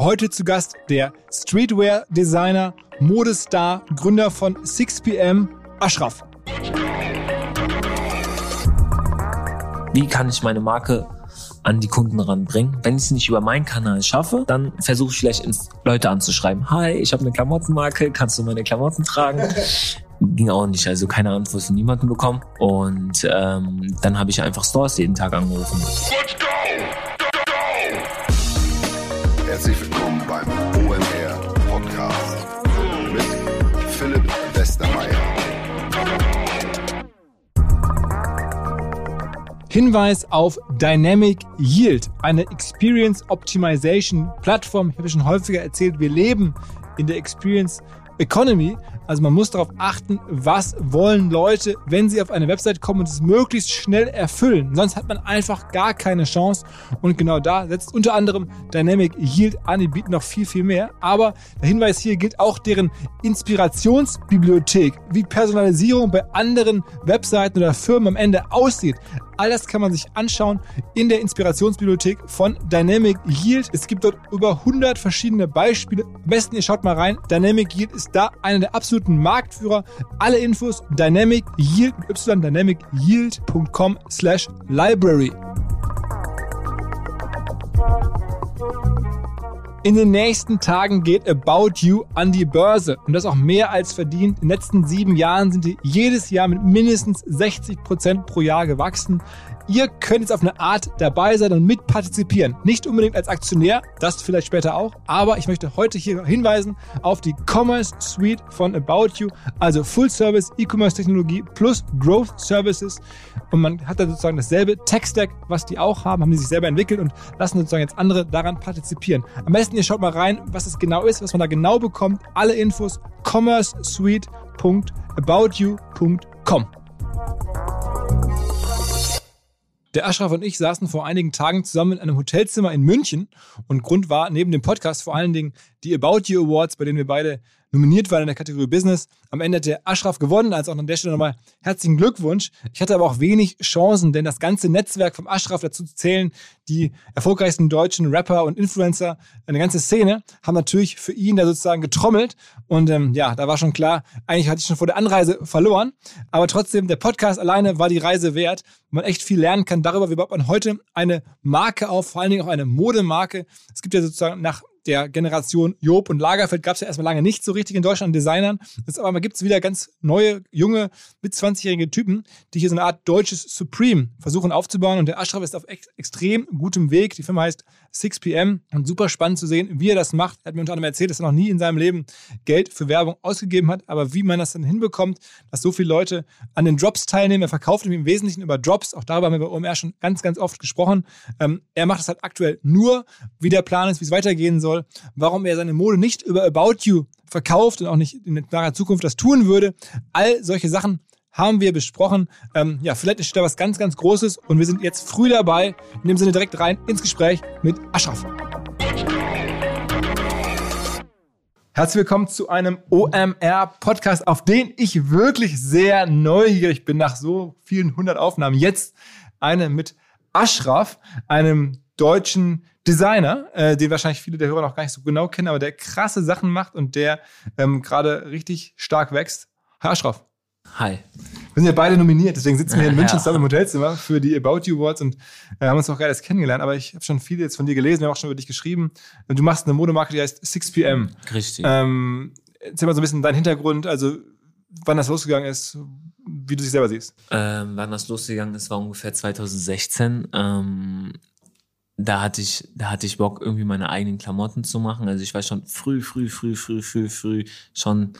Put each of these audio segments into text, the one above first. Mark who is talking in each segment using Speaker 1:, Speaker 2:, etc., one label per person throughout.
Speaker 1: Heute zu Gast der Streetwear-Designer, Modestar, Gründer von 6pm, Ashraf.
Speaker 2: Wie kann ich meine Marke an die Kunden ranbringen. Wenn ich es nicht über meinen Kanal schaffe, dann versuche ich vielleicht Leute anzuschreiben. Hi, ich habe eine Klamottenmarke, kannst du meine Klamotten tragen? Ging auch nicht, also keine Antwort von niemandem bekommen. Und ähm, dann habe ich einfach Stores jeden Tag angerufen. Let's go!
Speaker 3: Herzlich willkommen beim OMR Podcast mit Philipp Westermeier.
Speaker 1: Hinweis auf Dynamic Yield, eine Experience Optimization Plattform. Ich habe schon häufiger erzählt, wir leben in der Experience Economy. Also man muss darauf achten, was wollen Leute, wenn sie auf eine Website kommen und es möglichst schnell erfüllen. Sonst hat man einfach gar keine Chance. Und genau da setzt unter anderem Dynamic Yield an. Die bieten noch viel, viel mehr. Aber der Hinweis hier gilt auch deren Inspirationsbibliothek, wie Personalisierung bei anderen Webseiten oder Firmen am Ende aussieht. All das kann man sich anschauen in der Inspirationsbibliothek von Dynamic Yield. Es gibt dort über 100 verschiedene Beispiele. Am besten ihr schaut mal rein. Dynamic Yield ist da einer der absoluten Marktführer. Alle Infos Dynamic Yield y dynamicyield.com slash library. In den nächsten Tagen geht About You an die Börse und das auch mehr als verdient. In den letzten sieben Jahren sind die jedes Jahr mit mindestens 60 Prozent pro Jahr gewachsen. Ihr könnt jetzt auf eine Art dabei sein und mitpartizipieren. Nicht unbedingt als Aktionär, das vielleicht später auch, aber ich möchte heute hier hinweisen auf die Commerce Suite von About You, also Full Service E-Commerce Technologie plus Growth Services. Und man hat da sozusagen dasselbe Tech-Stack, was die auch haben, haben die sich selber entwickelt und lassen sozusagen jetzt andere daran partizipieren. Am besten ihr schaut mal rein, was es genau ist, was man da genau bekommt. Alle Infos commercesuite.aboutyou.com. Der Aschraf und ich saßen vor einigen Tagen zusammen in einem Hotelzimmer in München und Grund war neben dem Podcast vor allen Dingen die About You Awards, bei denen wir beide nominiert waren in der Kategorie Business. Am Ende hat der Aschraf gewonnen, also auch an der Stelle nochmal herzlichen Glückwunsch. Ich hatte aber auch wenig Chancen, denn das ganze Netzwerk vom Aschraf dazu zu zählen, die erfolgreichsten deutschen Rapper und Influencer, eine ganze Szene, haben natürlich für ihn da sozusagen getrommelt. Und ähm, ja, da war schon klar, eigentlich hatte ich schon vor der Anreise verloren. Aber trotzdem, der Podcast alleine war die Reise wert, man echt viel lernen kann darüber, wie baut man heute eine Marke auf, vor allen Dingen auch eine Modemarke. Es gibt ja sozusagen nach der Generation Job und Lagerfeld gab es ja erstmal lange nicht so richtig in Deutschland Designern. Jetzt aber gibt es wieder ganz neue, junge, mit 20-jährige Typen, die hier so eine Art deutsches Supreme versuchen aufzubauen. Und der Ashraf ist auf ex extrem gutem Weg. Die Firma heißt 6pm und super spannend zu sehen, wie er das macht. Er hat mir unter anderem erzählt, dass er noch nie in seinem Leben Geld für Werbung ausgegeben hat, aber wie man das dann hinbekommt, dass so viele Leute an den Drops teilnehmen. Er verkauft im Wesentlichen über Drops. Auch darüber haben wir bei OMR schon ganz, ganz oft gesprochen. Ähm, er macht es halt aktuell nur, wie der Plan ist, wie es weitergehen soll soll, warum er seine Mode nicht über About You verkauft und auch nicht in naher Zukunft das tun würde. All solche Sachen haben wir besprochen. Ähm, ja, vielleicht ist da was ganz, ganz Großes und wir sind jetzt früh dabei. In dem Sinne direkt rein ins Gespräch mit Aschraf. Herzlich willkommen zu einem OMR-Podcast, auf den ich wirklich sehr neugierig bin nach so vielen hundert Aufnahmen. Jetzt eine mit Aschraf, einem deutschen Designer, äh, den wahrscheinlich viele der Hörer noch gar nicht so genau kennen, aber der krasse Sachen macht und der ähm, gerade richtig stark wächst. Hi Aschraf.
Speaker 2: Hi.
Speaker 1: Wir sind ja beide nominiert, deswegen sitzen wir hier in München zusammen im Hotelzimmer für die About You Awards und äh, haben uns auch gerade erst kennengelernt. Aber ich habe schon viel jetzt von dir gelesen, wir haben auch schon über dich geschrieben. Du machst eine Modemarke, die heißt 6pm.
Speaker 2: Richtig.
Speaker 1: Ähm, erzähl mal so ein bisschen deinen Hintergrund, also wann das losgegangen ist, wie du dich selber siehst.
Speaker 2: Ähm, wann das losgegangen ist, war ungefähr 2016. Ähm, da hatte ich, da hatte ich Bock, irgendwie meine eigenen Klamotten zu machen. Also ich war schon früh, früh, früh, früh, früh, früh schon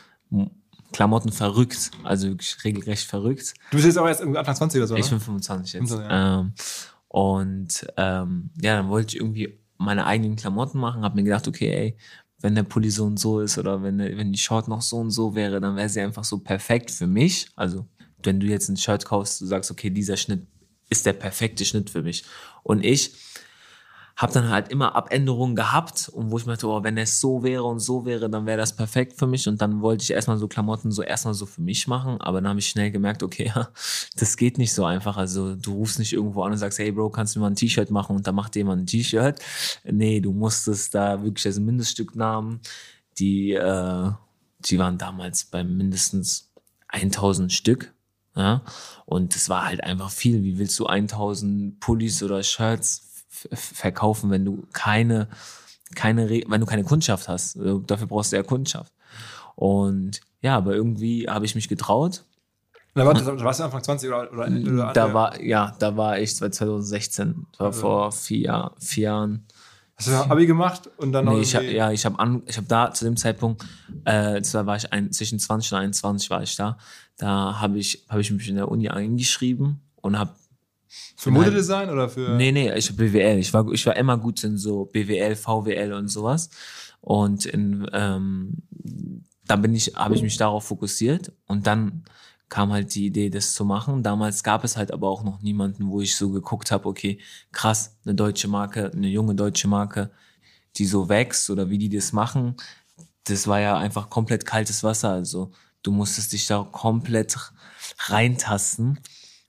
Speaker 2: Klamotten verrückt. Also regelrecht verrückt.
Speaker 1: Du bist jetzt auch erst Anfang 20 oder so,
Speaker 2: Ich bin 25 jetzt. Ja. Ähm, und ähm, ja, dann wollte ich irgendwie meine eigenen Klamotten machen, habe mir gedacht, okay, ey, wenn der Pulli so und so ist oder wenn, wenn die Short noch so und so wäre, dann wäre sie einfach so perfekt für mich. Also wenn du jetzt ein Shirt kaufst, du sagst, okay, dieser Schnitt ist der perfekte Schnitt für mich. Und ich habe dann halt immer Abänderungen gehabt und wo ich mir dachte, oh, wenn es so wäre und so wäre, dann wäre das perfekt für mich. Und dann wollte ich erstmal so Klamotten so erstmal so für mich machen, aber dann habe ich schnell gemerkt, okay, ja, das geht nicht so einfach. Also du rufst nicht irgendwo an und sagst, hey Bro, kannst du mir mal ein T-Shirt machen und dann macht jemand ein T-Shirt. Nee, du musstest da wirklich also Mindeststücknamen, die, äh, die waren damals bei mindestens 1000 Stück. Ja, und es war halt einfach viel. Wie willst du 1000 Pullis oder Shirts verkaufen, wenn du keine, keine, wenn du keine Kundschaft hast. Also dafür brauchst du ja Kundschaft. Und ja, aber irgendwie habe ich mich getraut.
Speaker 1: Da war, warst du Anfang 20 oder, oder, oder
Speaker 2: Da war, ja, da war ich 2016, das war also. vor vier, vier Jahren.
Speaker 1: Hast du Abi gemacht und dann
Speaker 2: nee, ich hab, Ja, ich habe hab da zu dem Zeitpunkt, äh, da war ich ein, zwischen 20 und 21 war ich da. Da habe ich, hab ich mich in der Uni eingeschrieben und habe
Speaker 1: für Modedesign oder für?
Speaker 2: Nee, nee, ich BWL. Ich war, ich war immer gut in so BWL, VWL und sowas. Und in, ähm, da bin ich, habe ich mich darauf fokussiert und dann kam halt die Idee, das zu machen. Damals gab es halt aber auch noch niemanden, wo ich so geguckt habe, okay, krass, eine deutsche Marke, eine junge deutsche Marke, die so wächst oder wie die das machen. Das war ja einfach komplett kaltes Wasser. Also du musstest dich da komplett reintasten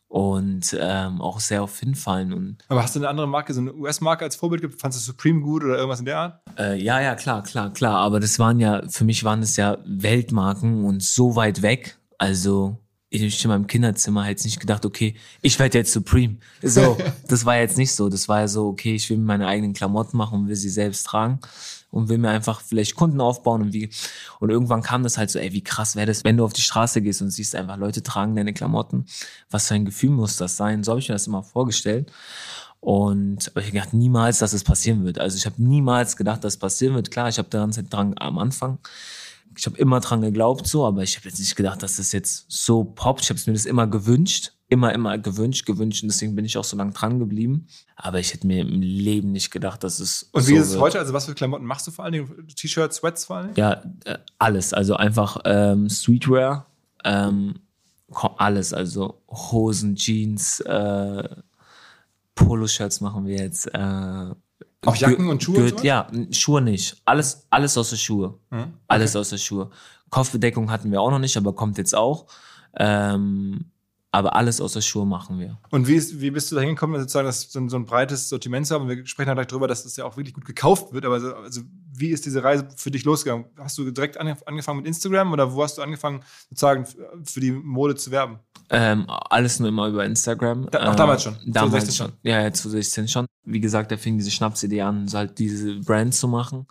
Speaker 2: und ähm, auch sehr auf hinfallen. Und
Speaker 1: Aber hast du eine andere Marke, so eine US-Marke als Vorbild gibt? Fandest du Supreme gut oder irgendwas in der Art?
Speaker 2: Äh, ja, ja, klar, klar, klar. Aber das waren ja, für mich waren das ja Weltmarken und so weit weg. Also ich in meinem Kinderzimmer hätte nicht gedacht, okay, ich werde jetzt Supreme. So, das war jetzt nicht so. Das war ja so, okay, ich will mir meine eigenen Klamotten machen und will sie selbst tragen und will mir einfach vielleicht Kunden aufbauen und wie. Und irgendwann kam das halt so, ey, wie krass wäre das, wenn du auf die Straße gehst und siehst einfach, Leute tragen deine Klamotten. Was für ein Gefühl muss das sein? So habe ich mir das immer vorgestellt. Und aber ich gedacht, niemals, dass es passieren wird. Also ich habe niemals gedacht, dass es passieren wird. Klar, ich habe daran dran am Anfang ich habe immer dran geglaubt so, aber ich habe jetzt nicht gedacht, dass das jetzt so poppt. Ich habe mir das immer gewünscht, immer, immer gewünscht, gewünscht und deswegen bin ich auch so lange dran geblieben. Aber ich hätte mir im Leben nicht gedacht, dass es
Speaker 1: Und wie so ist es wird. heute? Also was für Klamotten machst du vor allen Dingen? T-Shirts, Sweats vor allen Dingen?
Speaker 2: Ja, äh, alles. Also einfach ähm, Streetwear, ähm, alles. Also Hosen, Jeans, äh, Poloshirts machen wir jetzt. Äh,
Speaker 1: auch Jacken und Schuhe?
Speaker 2: Gehört, ja, Schuhe nicht. Alles, alles außer Schuhe. Hm? Okay. Alles außer Schuhe. Kopfbedeckung hatten wir auch noch nicht, aber kommt jetzt auch. Ähm, aber alles außer Schuhe machen wir.
Speaker 1: Und wie, ist, wie bist du da hingekommen, sozusagen das, so, ein, so ein breites Sortiment zu haben? Wir sprechen ja gleich darüber, dass das ja auch wirklich gut gekauft wird. Aber so, also, wie ist diese Reise für dich losgegangen? Hast du direkt angefangen mit Instagram oder wo hast du angefangen, sozusagen für die Mode zu werben?
Speaker 2: Ähm, alles nur immer über Instagram.
Speaker 1: Da, auch damals schon?
Speaker 2: Äh, damals 2016 schon. Ja, ja, 2016 schon. Wie gesagt, da fing diese Schnapsidee an, halt diese Brand zu machen.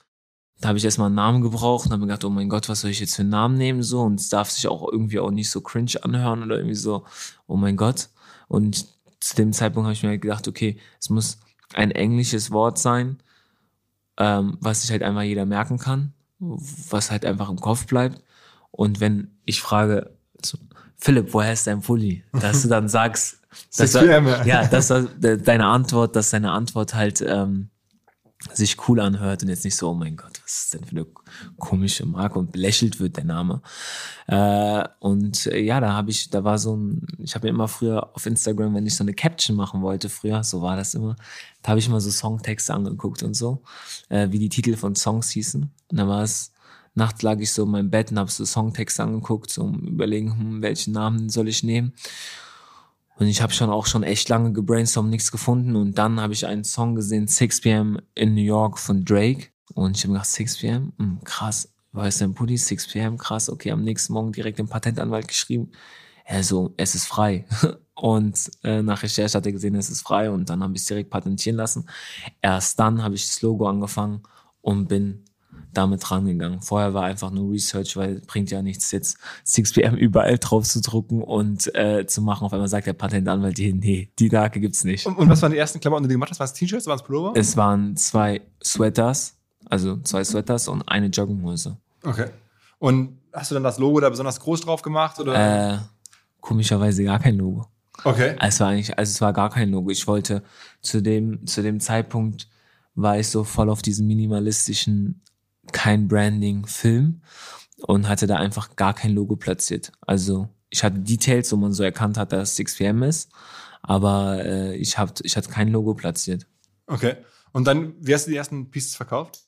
Speaker 2: Da habe ich erstmal einen Namen gebraucht und habe mir gedacht, oh mein Gott, was soll ich jetzt für einen Namen nehmen? So, und es darf sich auch irgendwie auch nicht so cringe anhören oder irgendwie so, oh mein Gott. Und zu dem Zeitpunkt habe ich mir halt gedacht, okay, es muss ein englisches Wort sein, ähm, was sich halt einfach jeder merken kann, was halt einfach im Kopf bleibt. Und wenn ich frage, Philipp, woher ist dein Pulli? Dass du dann sagst, dass er, ja, dass er, deine Antwort, dass deine Antwort halt ähm, sich cool anhört und jetzt nicht so, oh mein Gott, was ist denn für eine komische Marke und belächelt wird der Name. Äh, und äh, ja, da habe ich, da war so ein, ich habe ja immer früher auf Instagram, wenn ich so eine Caption machen wollte, früher, so war das immer, da habe ich immer so Songtexte angeguckt und so, äh, wie die Titel von Songs hießen. Und da war es, nachts lag ich so in meinem Bett und habe so Songtexte angeguckt, um überlegen, hm, welchen Namen soll ich nehmen. Und ich habe schon auch schon echt lange gebrainstormt, nichts gefunden. Und dann habe ich einen Song gesehen, 6 p.m. in New York von Drake. Und ich habe gedacht, 6 p.m., hm, krass, weißt du, ein Pulli, 6 p.m., krass, okay, am nächsten Morgen direkt den Patentanwalt geschrieben. Er so, es ist frei. Und äh, nach Recherche hat er gesehen, es ist frei und dann habe ich es direkt patentieren lassen. Erst dann habe ich das Logo angefangen und bin damit rangegangen. Vorher war einfach nur Research, weil bringt ja nichts, jetzt 6pm überall drauf zu drucken und äh, zu machen. Auf einmal sagt der Patentanwalt hier, nee, die Marke gibt's nicht.
Speaker 1: Und, und, was waren die ersten Klamotten, die du gemacht hast? Waren es T-Shirts, waren es Pullover?
Speaker 2: Es waren zwei Sweaters, also zwei Sweaters und eine Jogginghose.
Speaker 1: Okay. Und hast du dann das Logo da besonders groß drauf gemacht? Oder?
Speaker 2: Äh, komischerweise gar kein Logo.
Speaker 1: Okay.
Speaker 2: Es war eigentlich, also es war gar kein Logo. Ich wollte zu dem, zu dem Zeitpunkt war ich so voll auf diesen minimalistischen kein Branding-Film und hatte da einfach gar kein Logo platziert. Also ich hatte Details, wo man so erkannt hat, dass es 6pm ist, aber äh, ich, hab, ich hatte kein Logo platziert.
Speaker 1: Okay. Und dann, wie hast du die ersten Pieces verkauft?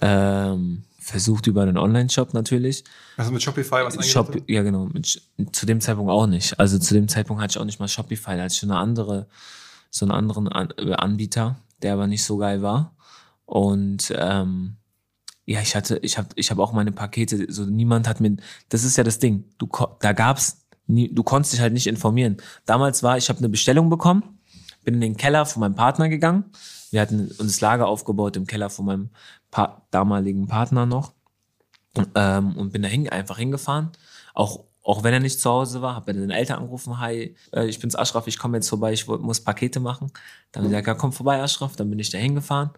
Speaker 2: Ähm, versucht über einen Online-Shop natürlich.
Speaker 1: Also mit Shopify was
Speaker 2: Shop, Ja, genau. Mit, zu dem Zeitpunkt auch nicht. Also zu dem Zeitpunkt hatte ich auch nicht mal Shopify. Da hatte ich schon eine andere, so einen anderen An äh, Anbieter, der aber nicht so geil war. Und ähm, ja, ich hatte, ich habe, ich habe auch meine Pakete. So niemand hat mir. Das ist ja das Ding. Du, da gab's, nie, du konntest dich halt nicht informieren. Damals war, ich habe eine Bestellung bekommen, bin in den Keller von meinem Partner gegangen. Wir hatten uns Lager aufgebaut im Keller von meinem pa damaligen Partner noch ähm, und bin da hin, einfach hingefahren. Auch, auch wenn er nicht zu Hause war, habe bei den Eltern angerufen, hi, äh, ich bin's Aschraf, ich komme jetzt vorbei, ich muss Pakete machen. Dann hat er gesagt, ja, komm vorbei, Aschraf. Dann bin ich da hingefahren,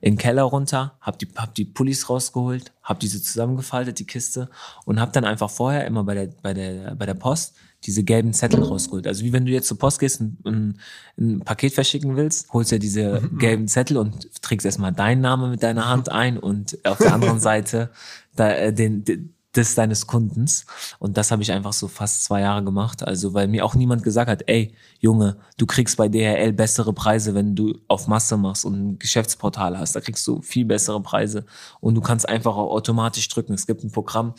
Speaker 2: in den Keller runter, hab die, hab die Pullis rausgeholt, hab diese zusammengefaltet, die Kiste, und hab dann einfach vorher immer bei der, bei der, bei der Post diese gelben Zettel rausgeholt. Also wie wenn du jetzt zur Post gehst und ein, ein Paket verschicken willst, holst du ja diese mhm. gelben Zettel und trägst erstmal deinen Namen mit deiner Hand ein und auf der anderen Seite da, äh, den, den des deines Kundens. Und das habe ich einfach so fast zwei Jahre gemacht. Also, weil mir auch niemand gesagt hat, ey, Junge, du kriegst bei DHL bessere Preise, wenn du auf Masse machst und ein Geschäftsportal hast. Da kriegst du viel bessere Preise. Und du kannst einfach auch automatisch drücken. Es gibt ein Programm,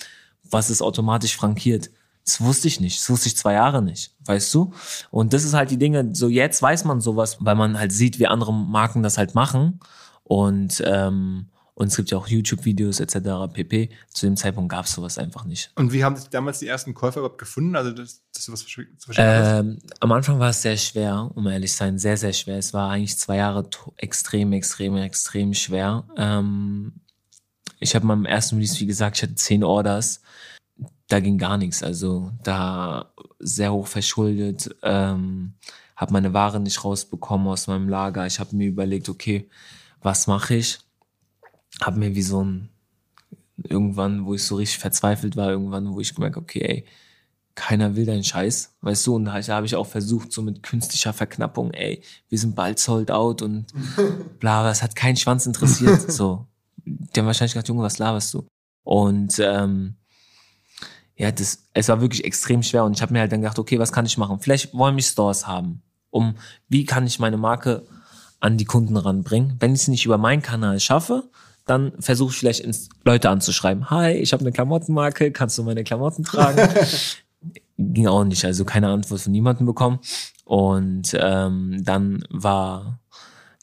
Speaker 2: was es automatisch frankiert. Das wusste ich nicht. Das wusste ich zwei Jahre nicht. Weißt du? Und das ist halt die Dinge, so jetzt weiß man sowas, weil man halt sieht, wie andere Marken das halt machen. Und, ähm, und es gibt ja auch YouTube-Videos etc. pp. Zu dem Zeitpunkt gab es sowas einfach nicht.
Speaker 1: Und wie haben sich damals die ersten Käufer überhaupt gefunden? Also, dass, dass du was
Speaker 2: ähm, Am Anfang war es sehr schwer, um ehrlich zu sein, sehr, sehr schwer. Es war eigentlich zwei Jahre extrem, extrem, extrem schwer. Ähm, ich habe meinem ersten Release, wie gesagt, ich hatte zehn Orders da ging gar nichts. Also da sehr hoch verschuldet, ähm, habe meine Ware nicht rausbekommen aus meinem Lager. Ich habe mir überlegt, okay, was mache ich? Habe mir wie so ein irgendwann, wo ich so richtig verzweifelt war, irgendwann, wo ich gemerkt, okay, ey, keiner will deinen Scheiß, weißt du? Und da habe ich auch versucht, so mit künstlicher Verknappung, ey, wir sind bald sold out und bla, das hat keinen Schwanz interessiert. so, die haben wahrscheinlich gedacht, Junge, was laberst du? Und ähm, ja, das, es war wirklich extrem schwer und ich habe mir halt dann gedacht, okay, was kann ich machen? Vielleicht wollen mich Stores haben, um, wie kann ich meine Marke an die Kunden ranbringen? Wenn ich es nicht über meinen Kanal schaffe, dann versuche ich vielleicht ins Leute anzuschreiben. Hi, ich habe eine Klamottenmarke, kannst du meine Klamotten tragen? Ging auch nicht, also keine Antwort von niemandem bekommen. Und ähm, dann war,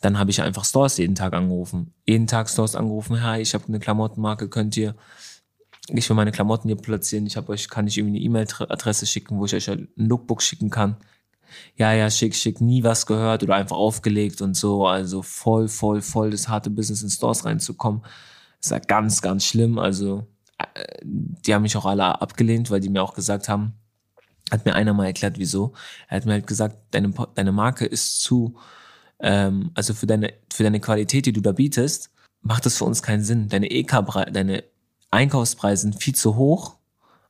Speaker 2: dann habe ich einfach Stores jeden Tag angerufen. Jeden Tag Stores angerufen, hi, ich habe eine Klamottenmarke, könnt ihr ich will meine Klamotten hier platzieren, ich habe euch, kann ich irgendwie eine E-Mail-Adresse schicken, wo ich euch ein Lookbook schicken kann. Ja, ja, schick, schick, nie was gehört oder einfach aufgelegt und so. Also voll, voll, voll das harte Business in Stores reinzukommen. ist ja ganz, ganz schlimm. Also, äh, die haben mich auch alle abgelehnt, weil die mir auch gesagt haben, hat mir einer mal erklärt, wieso. Er hat mir halt gesagt, deine, deine Marke ist zu, ähm, also für deine, für deine Qualität, die du da bietest, macht das für uns keinen Sinn. Deine EK, deine Einkaufspreise sind viel zu hoch.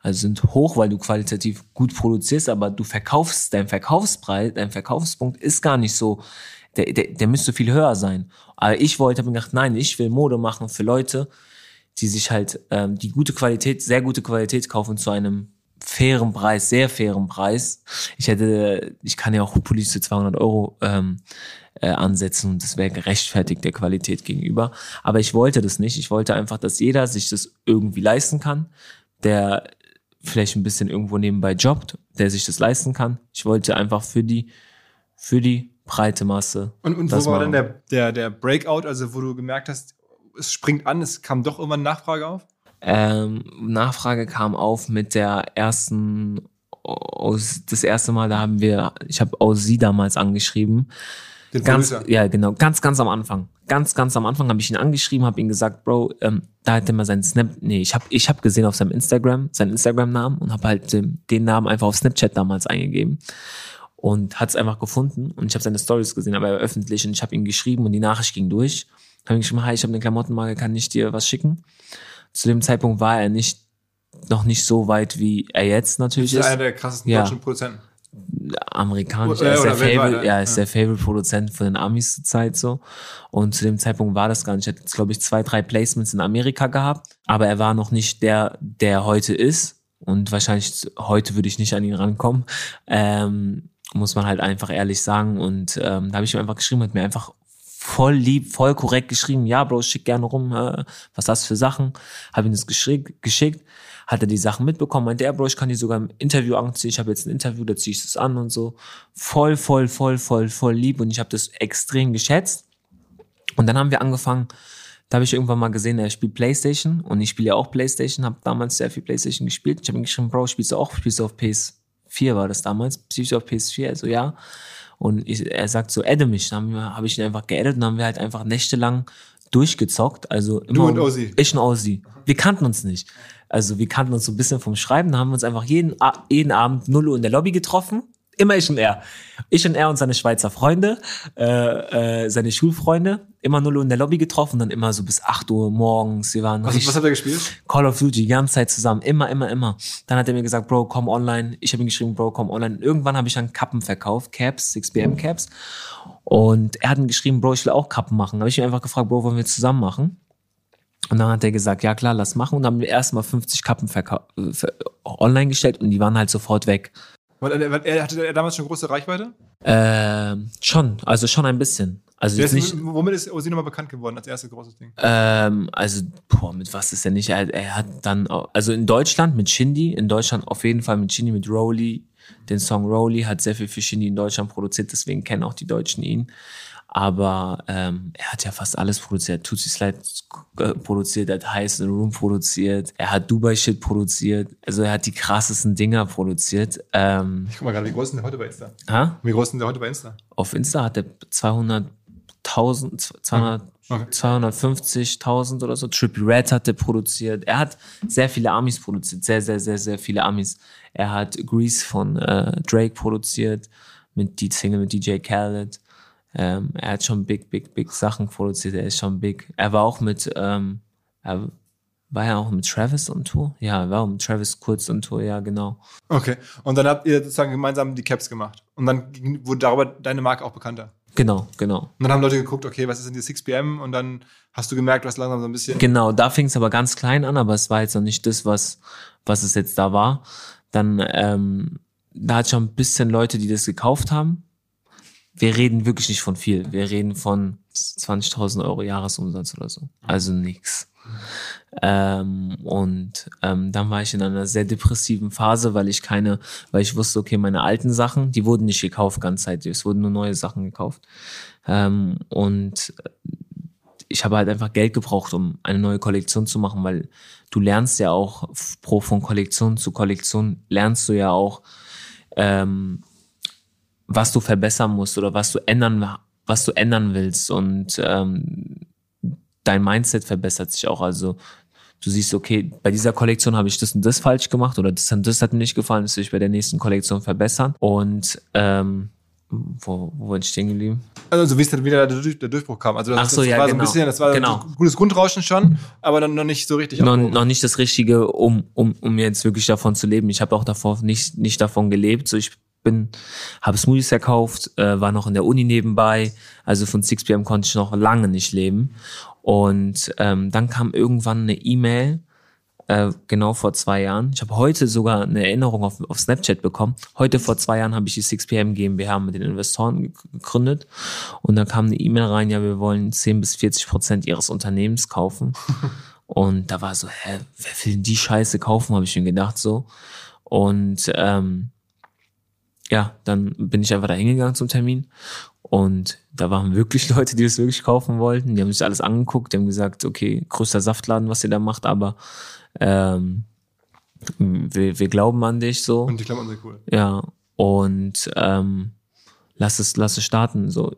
Speaker 2: Also sind hoch, weil du qualitativ gut produzierst, aber du verkaufst, dein Verkaufspreis, dein Verkaufspunkt ist gar nicht so, der, der, der müsste viel höher sein. Aber ich wollte, habe mir gedacht, nein, ich will Mode machen für Leute, die sich halt ähm, die gute Qualität, sehr gute Qualität kaufen zu einem fairen Preis, sehr fairen Preis. Ich hätte, ich kann ja auch Pullis für 200 Euro ähm, äh, ansetzen und das wäre gerechtfertigt der Qualität gegenüber. Aber ich wollte das nicht. Ich wollte einfach, dass jeder sich das irgendwie leisten kann, der vielleicht ein bisschen irgendwo nebenbei jobbt, der sich das leisten kann. Ich wollte einfach für die, für die breite Masse.
Speaker 1: Und, und wo war denn der, der, der Breakout, also wo du gemerkt hast, es springt an, es kam doch irgendwann Nachfrage auf?
Speaker 2: Ähm, Nachfrage kam auf mit der ersten, das erste Mal, da haben wir, ich habe Aussie damals angeschrieben,
Speaker 1: den
Speaker 2: ganz, ja, genau, ganz, ganz am Anfang. Ganz, ganz am Anfang habe ich ihn angeschrieben, habe ihm gesagt, Bro, ähm, da hat er mal seinen Snap, nee, ich habe ich hab gesehen auf seinem Instagram, seinen Instagram-Namen und habe halt den, den Namen einfach auf Snapchat damals eingegeben und hat es einfach gefunden und ich habe seine Stories gesehen, aber er war öffentlich und ich habe ihm geschrieben und die Nachricht ging durch. Habe ihm geschrieben, hi, ich habe eine Klamottenmarke, kann ich dir was schicken? Zu dem Zeitpunkt war er nicht noch nicht so weit, wie er jetzt natürlich ist.
Speaker 1: ist. einer der krassesten ja. deutschen Produzenten
Speaker 2: amerikanisch. Er ist, der Favorite, ja, ist der Favorite-Produzent von den Amis zur Zeit so. Und zu dem Zeitpunkt war das gar nicht. Er hat, glaube ich, zwei, drei Placements in Amerika gehabt. Aber er war noch nicht der, der heute ist. Und wahrscheinlich heute würde ich nicht an ihn rankommen. Ähm, muss man halt einfach ehrlich sagen. Und ähm, da habe ich ihm einfach geschrieben, hat mir einfach voll lieb, voll korrekt geschrieben. Ja, Bro, schick gerne rum, äh, was hast du für Sachen? Hab ihm das geschickt, geschickt, hat er die Sachen mitbekommen, meinte, ja, Bro, ich kann die sogar im Interview anziehen, ich habe jetzt ein Interview, da ziehe ich das an und so. Voll, voll, voll, voll, voll lieb und ich habe das extrem geschätzt. Und dann haben wir angefangen, da habe ich irgendwann mal gesehen, er spielt Playstation und ich spiele ja auch Playstation, habe damals sehr viel Playstation gespielt. Ich habe ihm geschrieben, Bro, spielst du auch, spielst du auf PS4 war das damals, spielst du auf PS4? Also ja. Und ich, er sagt so, adde mich. Dann habe hab ich ihn einfach geaddet und dann haben wir halt einfach nächtelang durchgezockt. Also immer,
Speaker 1: Du und Ozzy?
Speaker 2: Ich und Ozzy. Wir kannten uns nicht. Also wir kannten uns so ein bisschen vom Schreiben. Da haben wir uns einfach jeden, jeden Abend 0 Uhr in der Lobby getroffen. Immer ich und er. Ich und er und seine Schweizer Freunde, äh, äh, seine Schulfreunde. Immer 0 Uhr in der Lobby getroffen, dann immer so bis 8 Uhr morgens. Wir waren
Speaker 1: Was,
Speaker 2: richtig-
Speaker 1: was habt ihr gespielt?
Speaker 2: Call of Duty die ganze Zeit zusammen, immer, immer, immer. Dann hat er mir gesagt, Bro, komm online. Ich habe ihm geschrieben, Bro, komm online. Irgendwann habe ich dann Kappen verkauft, Caps, 6BM Caps. Und er hat mir geschrieben, Bro, ich will auch Kappen machen. Da habe ich ihn einfach gefragt, Bro, wollen wir zusammen machen? Und dann hat er gesagt, ja klar, lass machen. Und dann haben wir erstmal 50 Kappen äh, online gestellt und die waren halt sofort weg.
Speaker 1: Er, hatte er damals schon große Reichweite?
Speaker 2: Ähm, schon, also schon ein bisschen. Also
Speaker 1: ist,
Speaker 2: nicht,
Speaker 1: womit ist Ozzy nochmal bekannt geworden als erstes großes Ding?
Speaker 2: Ähm, also, boah, mit was ist er nicht? Er, er hat dann, also in Deutschland mit Shindy, in Deutschland auf jeden Fall mit Shindy, mit Rowley, den Song Rowley hat sehr viel für Shindy in Deutschland produziert, deswegen kennen auch die Deutschen ihn. Aber ähm, er hat ja fast alles produziert. Tootsie Slide äh, produziert, er hat Heiß in Room produziert, er hat Dubai Shit produziert. Also er hat die krassesten Dinger produziert. Ähm,
Speaker 1: Ich guck mal gerade, wie groß ist denn der heute bei Insta?
Speaker 2: ha?
Speaker 1: Wie groß ist denn der heute bei Insta?
Speaker 2: Auf Insta hat er 200.000, 200,
Speaker 1: Okay.
Speaker 2: 250.000 oder so. Trippie Red hat er produziert. Er hat sehr viele Amis produziert. Sehr, sehr, sehr, sehr viele Amis. Er hat Grease von äh, Drake produziert. Mit die Single mit DJ Khaled. Ähm, er hat schon big, big, big Sachen produziert. Er ist schon big. Er war auch mit, ähm, er war ja auch mit Travis on Tour. Ja, er war auch mit Travis kurz on Tour. Ja, genau.
Speaker 1: Okay. Und dann habt ihr sozusagen gemeinsam die Caps gemacht. Und dann wurde darüber deine Marke auch bekannter.
Speaker 2: Genau, genau.
Speaker 1: Und dann haben Leute geguckt, okay, was ist denn die 6pm? Und dann hast du gemerkt, du hast langsam so ein bisschen.
Speaker 2: Genau, da fing es aber ganz klein an, aber es war jetzt noch nicht das, was, was es jetzt da war. Dann, ähm, da hat schon ein bisschen Leute, die das gekauft haben. Wir reden wirklich nicht von viel. Wir reden von 20.000 Euro Jahresumsatz oder so. Also nix. Ähm, und ähm, dann war ich in einer sehr depressiven Phase, weil ich keine, weil ich wusste, okay, meine alten Sachen, die wurden nicht gekauft ganz Zeit. Es wurden nur neue Sachen gekauft. Ähm, und ich habe halt einfach Geld gebraucht, um eine neue Kollektion zu machen, weil du lernst ja auch pro von Kollektion zu Kollektion lernst du ja auch, ähm, was du verbessern musst oder was du ändern, was du ändern willst und ähm, dein Mindset verbessert sich auch. Also du siehst, okay, bei dieser Kollektion habe ich das und das falsch gemacht oder das und das hat mir nicht gefallen, das will ich bei der nächsten Kollektion verbessern. Und ähm, wo, wo bin ich stehen geblieben?
Speaker 1: Also wie es dann wieder der, der Durchbruch kam. Also das,
Speaker 2: Ach so,
Speaker 1: das
Speaker 2: ja,
Speaker 1: war
Speaker 2: genau.
Speaker 1: so ein bisschen, das war
Speaker 2: Genau.
Speaker 1: ein gutes Grundrauschen schon, aber dann noch nicht so richtig.
Speaker 2: noch, noch nicht das Richtige, um, um, um jetzt wirklich davon zu leben. Ich habe auch davor nicht, nicht davon gelebt. So ich bin, habe Smoothies verkauft, äh, war noch in der Uni nebenbei. Also von 6pm konnte ich noch lange nicht leben. Und ähm, dann kam irgendwann eine E-Mail, äh, genau vor zwei Jahren. Ich habe heute sogar eine Erinnerung auf, auf Snapchat bekommen. Heute vor zwei Jahren habe ich die 6pm GmbH mit den Investoren ge- gegründet. Und dann kam eine E-Mail rein, ja, wir wollen 10 bis 40 Prozent ihres Unternehmens kaufen. Und da war so, hä, wer will denn die Scheiße kaufen, habe ich mir gedacht so. Und ähm, ja, dann bin ich einfach da hingegangen zum Termin. Und da waren wirklich Leute, die das wirklich kaufen wollten. Die haben sich alles angeguckt, die haben gesagt, okay, größter Saftladen, was ihr da macht, aber ähm, wir, wir glauben an dich so.
Speaker 1: Und die Klamotten sind cool.
Speaker 2: Ja, und ähm, lass es, lass es starten. So,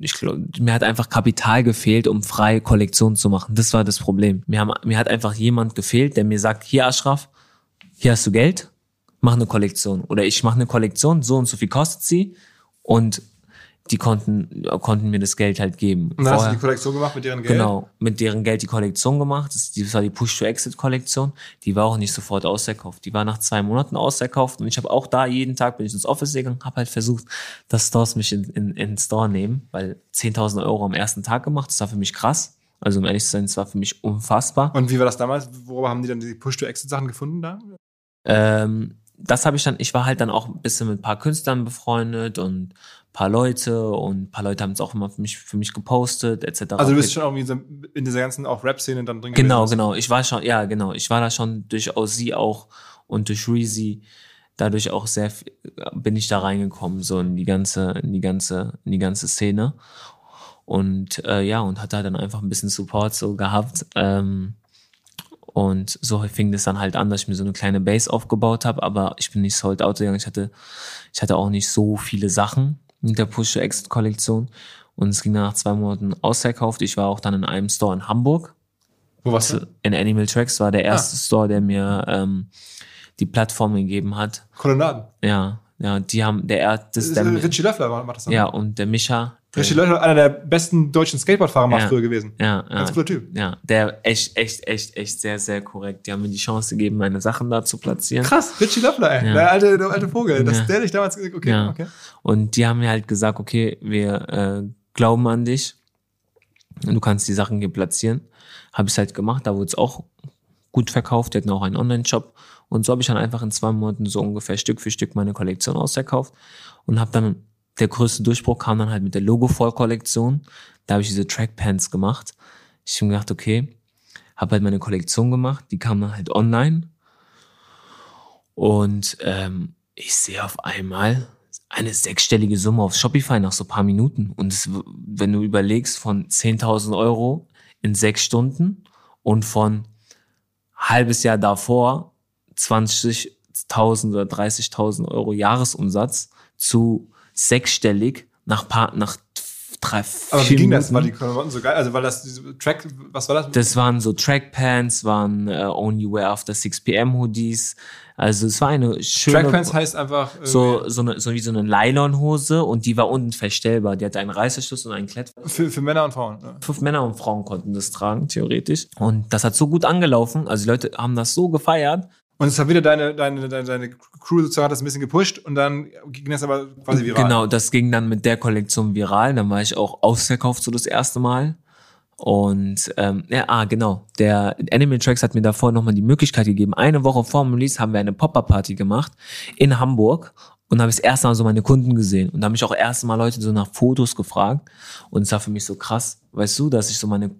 Speaker 2: ich glaube, mir hat einfach Kapital gefehlt, um freie Kollektionen zu machen. Das war das Problem. Mir, haben, mir hat einfach jemand gefehlt, der mir sagt, hier Ashraf, hier hast du Geld, mach eine Kollektion. Oder ich mache eine Kollektion, so und so viel kostet sie. Und die konnten, konnten mir das Geld halt geben.
Speaker 1: Und dann hast du
Speaker 2: Vorher-
Speaker 1: die Kollektion gemacht mit deren Geld.
Speaker 2: Genau, mit deren Geld die Kollektion gemacht. Das, das war die Push-to-Exit-Kollektion. Die war auch nicht sofort ausverkauft. Die war nach zwei Monaten ausverkauft. Und ich habe auch da jeden Tag bin ich ins Office gegangen, habe halt versucht, dass Stores mich in, in, in den Store nehmen, weil 10.000 Euro am ersten Tag gemacht. Das war für mich krass. Also um ehrlich zu sein, das war für mich unfassbar.
Speaker 1: Und wie war das damals? Worüber haben die dann die Push-to-Exit-Sachen gefunden da?
Speaker 2: Ähm, das habe ich dann, ich war halt dann auch ein bisschen mit ein paar Künstlern befreundet und paar Leute und ein paar Leute haben es auch immer für mich, für mich gepostet, etc.
Speaker 1: Also du bist schon irgendwie so in dieser ganzen auch Rap-Szene dann drin
Speaker 2: Genau,
Speaker 1: gewesen.
Speaker 2: genau. Ich war schon, ja, genau. Ich war da schon durch Ozzy auch und durch Reezy dadurch auch sehr bin ich da reingekommen so in die ganze in die ganze in die ganze Szene und äh, ja und hatte dann einfach ein bisschen Support so gehabt ähm, und so fing das dann halt an, dass ich mir so eine kleine Base aufgebaut habe, aber ich bin nicht sold out gegangen. Ich hatte ich hatte auch nicht so viele Sachen mit der Push Exit Kollektion und es ging dann nach zwei Monaten ausverkauft. Ich war auch dann in einem Store in Hamburg
Speaker 1: Wo warst du?
Speaker 2: in Animal Tracks war der erste
Speaker 1: Ah.
Speaker 2: Store, der mir ähm, die Plattform gegeben hat.
Speaker 1: Kolonnaden.
Speaker 2: Ja, ja, die haben der er das
Speaker 1: Das ist,
Speaker 2: der,
Speaker 1: äh, Richie Löffler macht das dann.
Speaker 2: ja und der Micha.
Speaker 1: Richie Löffler, einer der besten deutschen Skateboardfahrer mal
Speaker 2: Ja.
Speaker 1: früher gewesen.
Speaker 2: ja, ja,
Speaker 1: Ganz cooler Typ.
Speaker 2: ja, der echt, echt, echt, echt sehr, sehr korrekt. Die haben mir die Chance gegeben, meine Sachen da zu platzieren.
Speaker 1: Krass, Richie Löffler, ey.
Speaker 2: Ja.
Speaker 1: Der alte, der alte Vogel. Das
Speaker 2: Ja.
Speaker 1: der dich damals gesagt, okay,
Speaker 2: Ja.
Speaker 1: okay.
Speaker 2: Und die haben mir halt gesagt, okay, wir äh, glauben an dich und du kannst die Sachen hier platzieren. Habe ich halt gemacht, da wurde es auch gut verkauft. Die hatten auch einen Online-Shop. Und so habe ich dann einfach in zwei Monaten so ungefähr Stück für Stück meine Kollektion ausverkauft und habe dann, der größte Durchbruch kam dann halt mit der Logo-Voll-Kollektion. Da habe ich diese Trackpants gemacht. Ich habe gedacht, okay, habe halt meine Kollektion gemacht, die kam dann halt online. Und ähm, ich sehe auf einmal eine sechsstellige Summe auf Shopify nach so paar Minuten. Und es, wenn du überlegst, von 10.000 Euro in sechs Stunden und von halbes Jahr davor 20.000 oder 30.000 Euro Jahresumsatz zu sechsstellig nach paar, nach drei,
Speaker 1: Aber wie ging das? War die Klamotten so geil? Also war das diese Track, was war das?
Speaker 2: Das waren so Trackpants, waren äh, Only Wear After 6 PM Hoodies. Also es war eine schöne
Speaker 1: Trackpants heißt einfach äh,
Speaker 2: so so eine so wie so eine Nylonhose und die war unten verstellbar. Die hatte einen Reißverschluss und einen Klett.
Speaker 1: für, für Männer und Frauen. Ja.
Speaker 2: Fünf Männer und Frauen konnten das tragen theoretisch und das hat so gut angelaufen. Also die Leute haben das so gefeiert.
Speaker 1: Und es hat wieder deine, deine, deine, deine Crew sozusagen hat das ein bisschen gepusht und dann ging das aber quasi viral.
Speaker 2: Genau, das ging dann mit der Kollektion viral. Dann war ich auch ausverkauft so das erste Mal. Und ähm, ja, ah, genau. Der Animal Tracks hat mir davor nochmal die Möglichkeit gegeben. Eine Woche vor dem Release haben wir eine Pop-Up-Party gemacht in Hamburg und habe ich das erste Mal so meine Kunden gesehen. Und da haben mich auch erste Mal Leute so nach Fotos gefragt. Und es war für mich so krass, weißt du, dass ich so meine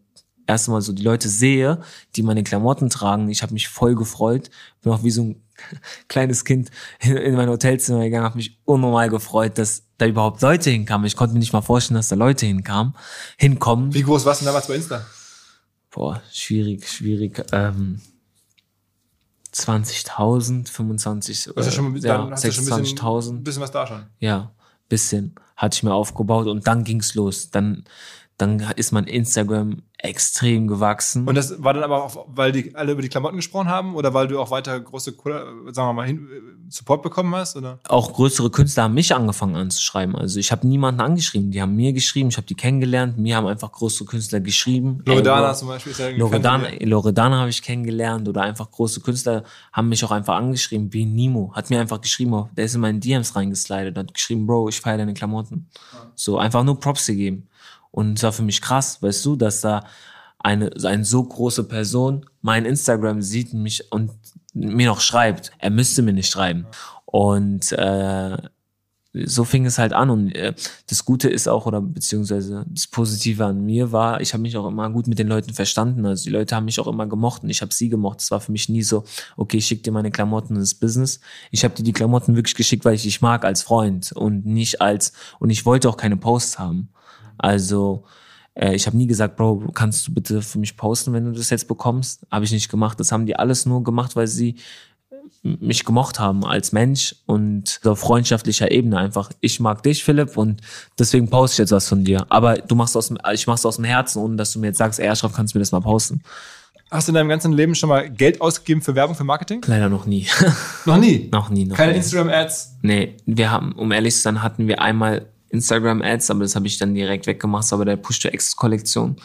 Speaker 2: erste Mal so die Leute sehe, die meine Klamotten tragen. Ich habe mich voll gefreut. Bin auch wie so ein kleines Kind in, in mein Hotelzimmer gegangen, habe mich unnormal gefreut, dass da überhaupt Leute hinkamen. Ich konnte mir nicht mal vorstellen, dass da Leute hinkamen, hinkommen.
Speaker 1: Wie groß warst du denn damals bei Insta?
Speaker 2: Boah, schwierig, schwierig. Ähm, 20.000, 25,
Speaker 1: Du hast ja schon,
Speaker 2: äh, ja,
Speaker 1: hast du schon ein bisschen,
Speaker 2: 26.000.
Speaker 1: ein bisschen was da schon.
Speaker 2: Ja, bisschen hatte ich mir aufgebaut und dann ging's los. Dann, dann ist mein Instagram extrem gewachsen.
Speaker 1: Und das war dann aber auch, weil die alle über die Klamotten gesprochen haben oder weil du auch weiter große, sagen wir mal, äh, Support bekommen hast? Oder?
Speaker 2: auch größere Künstler haben mich angefangen anzuschreiben. Also ich habe niemanden angeschrieben, die haben mir geschrieben, ich habe die kennengelernt, mir haben einfach größere Künstler geschrieben.
Speaker 1: Loredana zum Beispiel ist ja
Speaker 2: Loredana. Loredana habe ich kennengelernt oder einfach große Künstler haben mich auch einfach angeschrieben. Wie Nimo hat mir einfach geschrieben, der ist in meinen DMs reingeslidet, hat geschrieben, Bro, ich feiere deine Klamotten. So einfach nur Props gegeben. Und es war für mich krass, weißt du, dass da eine, eine so große Person mein Instagram sieht mich und mir noch schreibt. Er müsste mir nicht schreiben. Und äh, so fing es halt an und äh, das Gute ist auch oder beziehungsweise das Positive an mir war, ich habe mich auch immer gut mit den Leuten verstanden. Also die Leute haben mich auch immer gemocht und ich habe sie gemocht. Es war für mich nie so, okay, ich schick dir meine Klamotten ins Business. Ich habe dir die Klamotten wirklich geschickt, weil ich dich mag als Freund und nicht als und ich wollte auch keine Posts haben. Also äh, ich habe nie gesagt, Bro, kannst du bitte für mich posten, wenn du das jetzt bekommst? Habe ich nicht gemacht. Das haben die alles nur gemacht, weil sie mich gemocht haben als Mensch und auf freundschaftlicher Ebene einfach. Ich mag dich, Philipp, und deswegen poste ich jetzt was von dir. Aber du machst aus dem, ich mach's aus dem Herzen, ohne dass du mir jetzt sagst, ey, Ashraf, kannst du mir das mal posten?
Speaker 1: Hast du in deinem ganzen Leben schon mal Geld ausgegeben für Werbung, für Marketing?
Speaker 2: Leider noch nie.
Speaker 1: Noch nie.
Speaker 2: noch nie, noch
Speaker 1: Keine. Instagram-Ads.
Speaker 2: Nee, wir haben, um ehrlich zu sein, hatten wir einmal Instagram-Ads, aber das habe ich dann direkt weggemacht, das war bei der Push-to-X-Kollektion.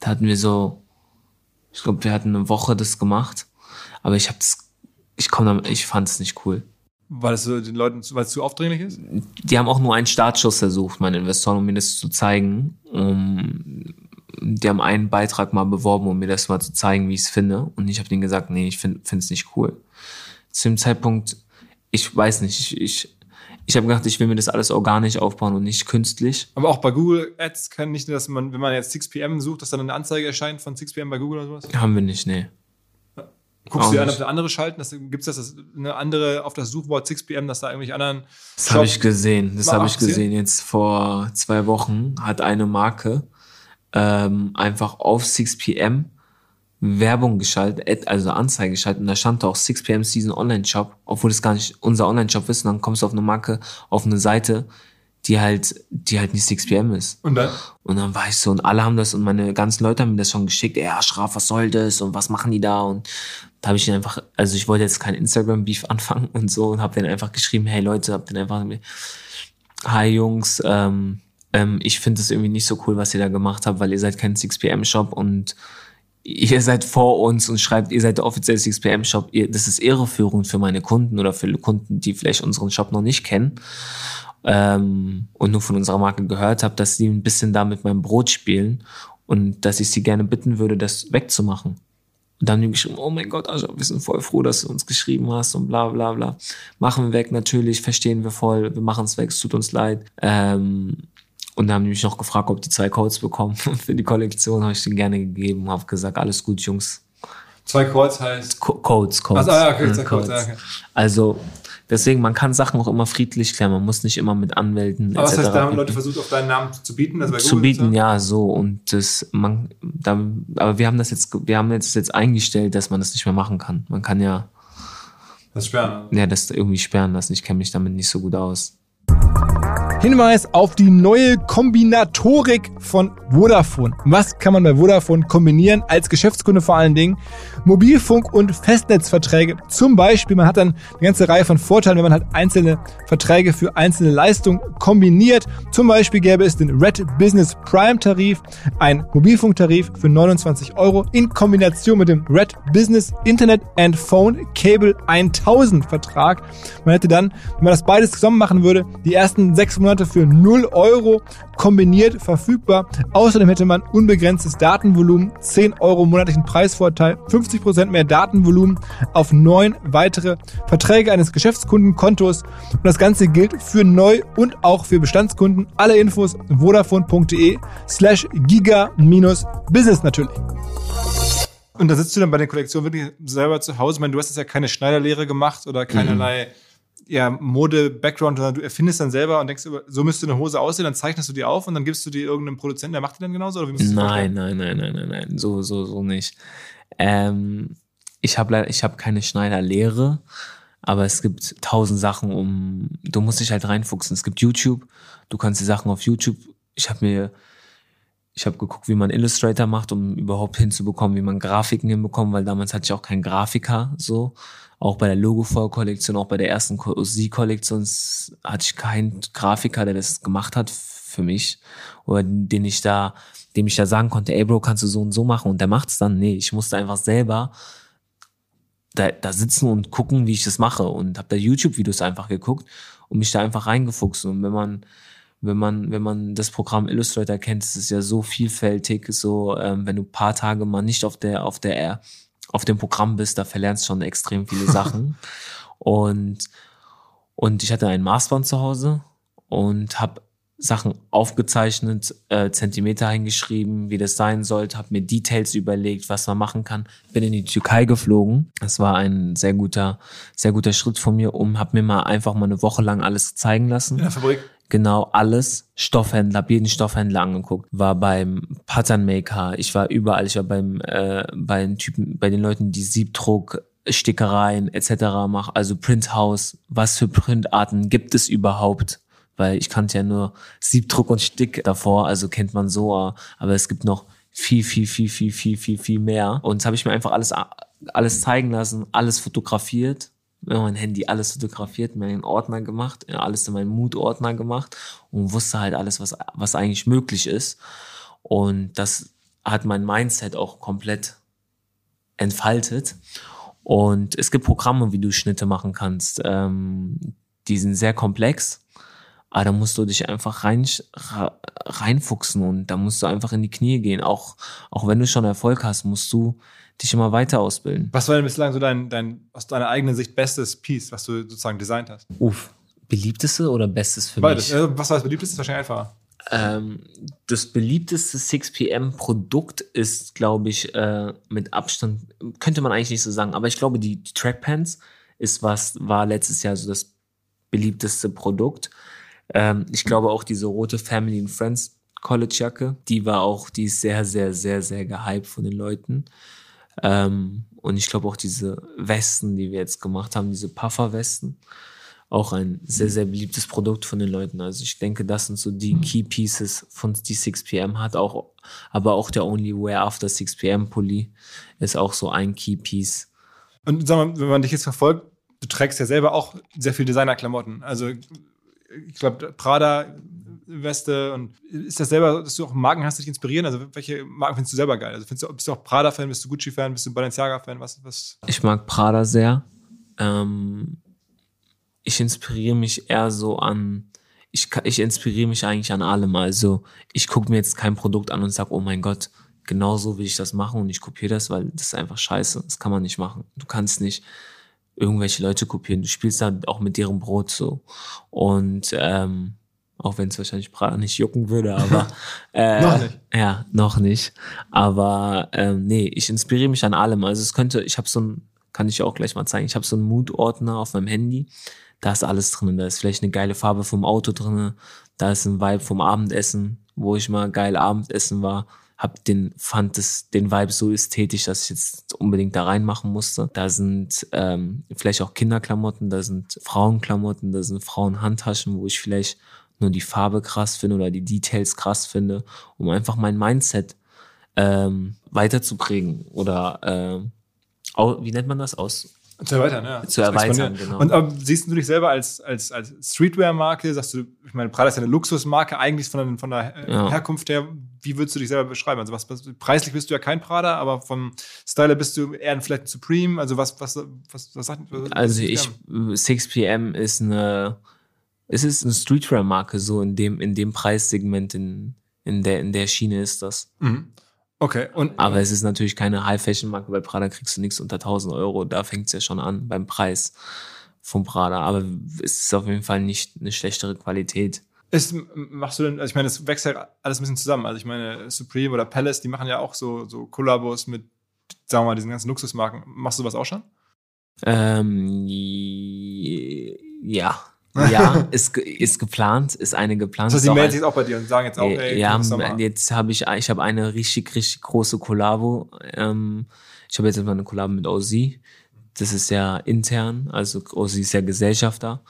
Speaker 2: Da hatten wir so, ich glaube, wir hatten eine Woche das gemacht, aber ich habe das, ich komme, ich fand es nicht cool.
Speaker 1: Weil es so den Leuten, zu- weil es zu aufdringlich ist?
Speaker 2: die haben auch nur einen Startschuss versucht, meine Investoren, um mir das zu zeigen. Um, die haben einen Beitrag mal beworben, um mir das mal zu zeigen, wie ich es finde. Und ich habe denen gesagt, nee, ich finde es nicht cool. Zu dem Zeitpunkt, ich weiß nicht, ich, ich, Ich habe gedacht, ich will mir das alles organisch aufbauen und nicht künstlich.
Speaker 1: Aber auch bei Google Ads kann nicht, dass man, wenn man jetzt 6pm sucht, dass dann eine Anzeige erscheint von 6pm bei Google oder sowas?
Speaker 2: Haben wir nicht, nee.
Speaker 1: Guckst
Speaker 2: Auch
Speaker 1: du dir an, ob der andere schalten? Gibt es das, eine andere auf das Suchwort 6pm, dass da irgendwelche anderen
Speaker 2: Das habe ich gesehen. Das habe ich gesehen. Jetzt vor zwei Wochen hat eine Marke ähm, einfach auf 6pm Werbung geschaltet, also Anzeige geschaltet und da stand auch 6pm Season Online Shop, obwohl es gar nicht unser Online Shop ist. Und dann kommst du auf eine Marke, auf eine Seite, die halt, die halt nicht 6pm ist.
Speaker 1: Und dann?
Speaker 2: Und dann war ich so, und alle haben das, und meine ganzen Leute haben mir das schon geschickt, ja, Schraf, was soll das und was machen die da? Und da habe ich ihnen einfach, also ich wollte jetzt kein Instagram-Beef anfangen und so und habe denen einfach geschrieben, hey Leute, hab denen einfach, hi Jungs, ähm, ähm, ich finde es irgendwie nicht so cool, was ihr da gemacht habt, weil ihr seid kein 6pm-Shop und ihr seid vor uns und schreibt, ihr seid der offizielle 6pm-Shop. Ihr- Das ist irreführend für meine Kunden oder für Kunden, die vielleicht unseren Shop noch nicht kennen ähm, und nur von unserer Marke gehört habe, dass sie ein bisschen da mit meinem Brot spielen und dass ich sie gerne bitten würde, das wegzumachen. Und dann haben die geschrieben, oh mein Gott, Ascha, wir sind voll froh, dass du uns geschrieben hast und bla bla bla. Machen wir weg, natürlich, verstehen wir voll, wir machen es weg, es tut uns leid. Ähm, und dann haben die mich noch gefragt, ob die zwei Codes bekommen für die Kollektion, habe ich denen gerne gegeben, habe gesagt, alles gut, Jungs.
Speaker 1: Zwei Calls heißt.
Speaker 2: Co Codes, Codes.
Speaker 1: Ach, ah, okay,
Speaker 2: Ja,
Speaker 1: zwei Codes, okay.
Speaker 2: Also, deswegen, man kann Sachen auch immer friedlich klären, man muss nicht immer mit Anwälten
Speaker 1: Aber was
Speaker 2: etc.
Speaker 1: heißt, da haben Leute versucht, auf deinen Namen zu bieten? Bei
Speaker 2: zu bieten, ja, so und das man da, aber wir haben das jetzt wir haben jetzt jetzt eingestellt, dass man das nicht mehr machen kann. Man kann ja
Speaker 1: Das sperren.
Speaker 2: Ja das irgendwie sperren lassen. Ich kenne mich damit nicht so gut aus.
Speaker 1: Hinweis auf die neue Kombinatorik von Vodafone. Was kann man bei Vodafone kombinieren als Geschäftskunde vor allen Dingen? Mobilfunk- und Festnetzverträge. Zum Beispiel, man hat dann eine ganze Reihe von Vorteilen, wenn man halt einzelne Verträge für einzelne Leistungen kombiniert. Zum Beispiel gäbe es den Red Business Prime Tarif, ein Mobilfunktarif für 29 Euro in Kombination mit dem Red Business Internet and Phone Cable 1000 Vertrag. Man hätte dann, wenn man das beides zusammen machen würde, die ersten sechs Monate für 0 Euro kombiniert verfügbar. Außerdem hätte man unbegrenztes Datenvolumen, 10 Euro monatlichen Preisvorteil, 50% mehr Datenvolumen auf neun weitere Verträge eines Geschäftskundenkontos. Und das Ganze gilt für Neu- und auch für Bestandskunden. Alle Infos vodafone.de slash giga-business natürlich. Und da sitzt du dann bei der Kollektion wirklich selber zu Hause. Ich meine, du hast jetzt ja keine Schneiderlehre gemacht oder keinerlei ja, Mode-Background, sondern du erfindest dann selber und denkst, über- so müsste eine Hose aussehen, dann zeichnest du die auf und dann gibst du die irgendeinem Produzenten, der macht die dann genauso? Oder wie musst du das
Speaker 2: Nein, nein, nein, nein, nein, nein, so so so nicht. Ähm, ich habe leider ich habe keine Schneiderlehre, aber es gibt tausend Sachen, um du musst dich halt reinfuchsen. Es gibt YouTube, du kannst die Sachen auf YouTube. Ich habe mir ich habe geguckt, wie man Illustrator macht, um überhaupt hinzubekommen, wie man Grafiken hinbekommt, weil damals hatte ich auch keinen Grafiker, so. Auch bei der Logo-Kollektion, auch bei der ersten Sie-Kollektion s- hatte ich keinen Grafiker, der das gemacht hat für mich. Oder den ich da, dem ich da sagen konnte, ey Bro, kannst du so und so machen? Und der macht's dann. Nee, ich musste einfach selber da, da sitzen und gucken, wie ich das mache. Und habe da YouTube-Videos einfach geguckt und mich da einfach reingefuchst. Und wenn man, wenn man, wenn man das Programm Illustrator kennt, ist es ja so vielfältig, so ähm, wenn du paar Tage mal nicht auf der, auf der, auf dem Programm bist, da verlernst du schon extrem viele Sachen. und, und ich hatte ein Maßband zu Hause und habe Sachen aufgezeichnet, äh, Zentimeter hingeschrieben, wie das sein sollte, habe mir Details überlegt, was man machen kann. Bin in die Türkei geflogen. Das war ein sehr guter, sehr guter Schritt von mir, um, habe mir mal einfach mal eine Woche lang alles zeigen lassen.
Speaker 1: In der Fabrik.
Speaker 2: Genau alles. Stoffhändler, hab jeden Stoffhändler angeguckt. War beim Pattern Maker, ich war überall, ich war beim, äh, bei den Typen, bei den Leuten, die Siebdruck, Stickereien etc. machen, also Printhouse, was für Printarten gibt es überhaupt? Weil ich kannte ja nur Siebdruck und Stick davor, also kennt man so, aber es gibt noch viel, viel, viel, viel, viel, viel, viel mehr. Und habe ich mir einfach alles, alles zeigen lassen, alles fotografiert mit mein Handy alles fotografiert, mir einen Ordner gemacht, ja, alles in meinen Mood-Ordner gemacht und wusste halt alles, was, was eigentlich möglich ist. Und das hat mein Mindset auch komplett entfaltet. Und es gibt Programme, wie du Schnitte machen kannst. Ähm, die sind sehr komplex, aber da musst du dich einfach rein, reinfuchsen und da musst du einfach in die Knie gehen. Auch, auch wenn du schon Erfolg hast, musst du dich immer weiter ausbilden.
Speaker 1: Was war denn bislang so dein, dein aus deiner eigenen Sicht bestes Piece, was du sozusagen designt hast?
Speaker 2: Uff, Beliebteste oder bestes für
Speaker 1: Beides.
Speaker 2: mich?
Speaker 1: Äh, was war das beliebteste? Wahrscheinlich einfacher.
Speaker 2: Ähm, das beliebteste 6pm-Produkt ist, glaube ich, äh, mit Abstand, könnte man eigentlich nicht so sagen, aber ich glaube, die, die Trackpants ist was, war letztes Jahr so das beliebteste Produkt. Ähm, ich glaube auch diese rote Family and Friends College-Jacke, die war auch, die ist sehr, sehr, sehr, sehr gehypt von den Leuten. Ähm, und ich glaube auch diese Westen, die wir jetzt gemacht haben, diese Puffer-Westen, auch ein sehr, sehr beliebtes Produkt von den Leuten. Also ich denke, das sind so die Key Pieces von die 6pm hat auch, aber auch der Only Wear After 6pm Pulli ist auch so ein Key Piece.
Speaker 1: Und sag mal, wenn man dich jetzt verfolgt, du trägst ja selber auch sehr viel Designerklamotten. Also ich glaube, Prada, Weste und ist das selber, dass du auch Marken hast, die dich inspirieren? Also welche Marken findest du selber geil? Also du, bist du auch Prada-Fan, bist du Gucci-Fan, bist du Balenciaga-Fan? Was, was?
Speaker 2: Ich mag Prada sehr. Ähm, ich inspiriere mich eher so an, ich, ich inspiriere mich eigentlich an allem. Also ich gucke mir jetzt kein Produkt an und sage, oh mein Gott, genau so will ich das machen und ich kopiere das, weil das ist einfach scheiße. Das kann man nicht machen. Du kannst nicht irgendwelche Leute kopieren. Du spielst dann auch mit deren Brot so. Und ähm, auch wenn es wahrscheinlich nicht jucken würde, aber äh,
Speaker 1: Noch nicht.
Speaker 2: Ja, noch nicht. Aber ähm, nee, ich inspiriere mich an allem. Also es könnte, ich habe so ein, kann ich auch gleich mal zeigen, ich habe so einen Mood-Ordner auf meinem Handy. Da ist alles drin. Da ist vielleicht eine geile Farbe vom Auto drin. Da ist ein Vibe vom Abendessen, wo ich mal geil Abendessen war. Hab den, fand das, den Vibe so ästhetisch, dass ich jetzt unbedingt da reinmachen musste. Da sind ähm, vielleicht auch Kinderklamotten, da sind Frauenklamotten, da sind Frauenhandtaschen, wo ich vielleicht nur die Farbe krass finde oder die Details krass finde, um einfach mein Mindset ähm, weiterzuprägen oder ähm, wie nennt man das aus?
Speaker 1: Zu erweitern, ja.
Speaker 2: Zu erweitern, genau.
Speaker 1: Und aber, siehst du dich selber als, als, als Streetwear-Marke? Sagst du, ich meine, Prada ist ja eine Luxusmarke, eigentlich von der, von der äh,
Speaker 2: Ja.
Speaker 1: Herkunft her. Wie würdest du dich selber beschreiben? Also, was, was, preislich bist du ja kein Prada, aber vom Style her bist du eher ein vielleicht ein Supreme. Also, was, was, was, was sagt was,
Speaker 2: Also
Speaker 1: was-
Speaker 2: ich,
Speaker 1: ja.
Speaker 2: 6pm ist eine, es ist eine Streetwear-Marke, so in dem, in dem Preissegment, in, in der, in der Schiene ist das.
Speaker 1: Mhm. Okay, und
Speaker 2: Aber es ist natürlich keine High-Fashion-Marke, bei Prada kriegst du nichts unter 1000 Euro, da fängt es ja schon an beim Preis von Prada. Aber es ist auf jeden Fall nicht eine schlechtere Qualität.
Speaker 1: ist, machst du denn, also ich meine, es wächst ja alles ein bisschen zusammen. Also, ich meine, Supreme oder Palace, die machen ja auch so, so Kollabos mit, sagen wir mal, diesen ganzen Luxusmarken. Machst du was auch schon?
Speaker 2: Ähm, ja. Ja, ist, ist geplant, ist eine geplant. Ist
Speaker 1: die melden sich auch bei dir und sagen jetzt auch, ey,
Speaker 2: ja, jetzt habe ich, ich habe eine richtig, richtig große Kollabo. Ähm, ich habe jetzt mal eine Kollabo mit Ozzy. Das ist ja intern, also Ozzy ist ja Gesellschafter,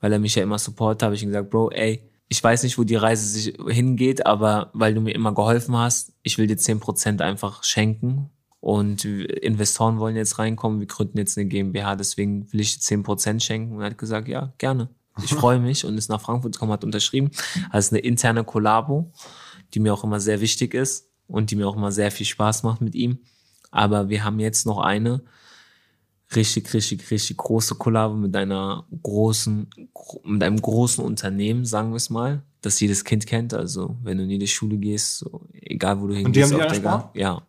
Speaker 2: weil er mich ja immer supportet, habe ich ihm gesagt, Bro, ey, ich weiß nicht, wo die Reise sich hingeht, aber weil du mir immer geholfen hast, ich will dir 10% einfach schenken. Und Investoren wollen jetzt reinkommen, wir gründen jetzt eine GmbH, deswegen will ich dir 10% schenken. Und er hat gesagt, ja, gerne. Ich freue mich und ist nach Frankfurt gekommen, hat unterschrieben. Also eine interne Kollabo, die mir auch immer sehr wichtig ist und die mir auch immer sehr viel Spaß macht mit ihm. Aber wir haben jetzt noch eine richtig, richtig, richtig große Kollabo mit einer großen, gro- mit einem großen Unternehmen, sagen wir es mal, das jedes Kind kennt. Also wenn du in jede Schule gehst, so, egal wo du hingehst,
Speaker 1: die haben
Speaker 2: der
Speaker 1: angesprochen?
Speaker 2: Ga- ja,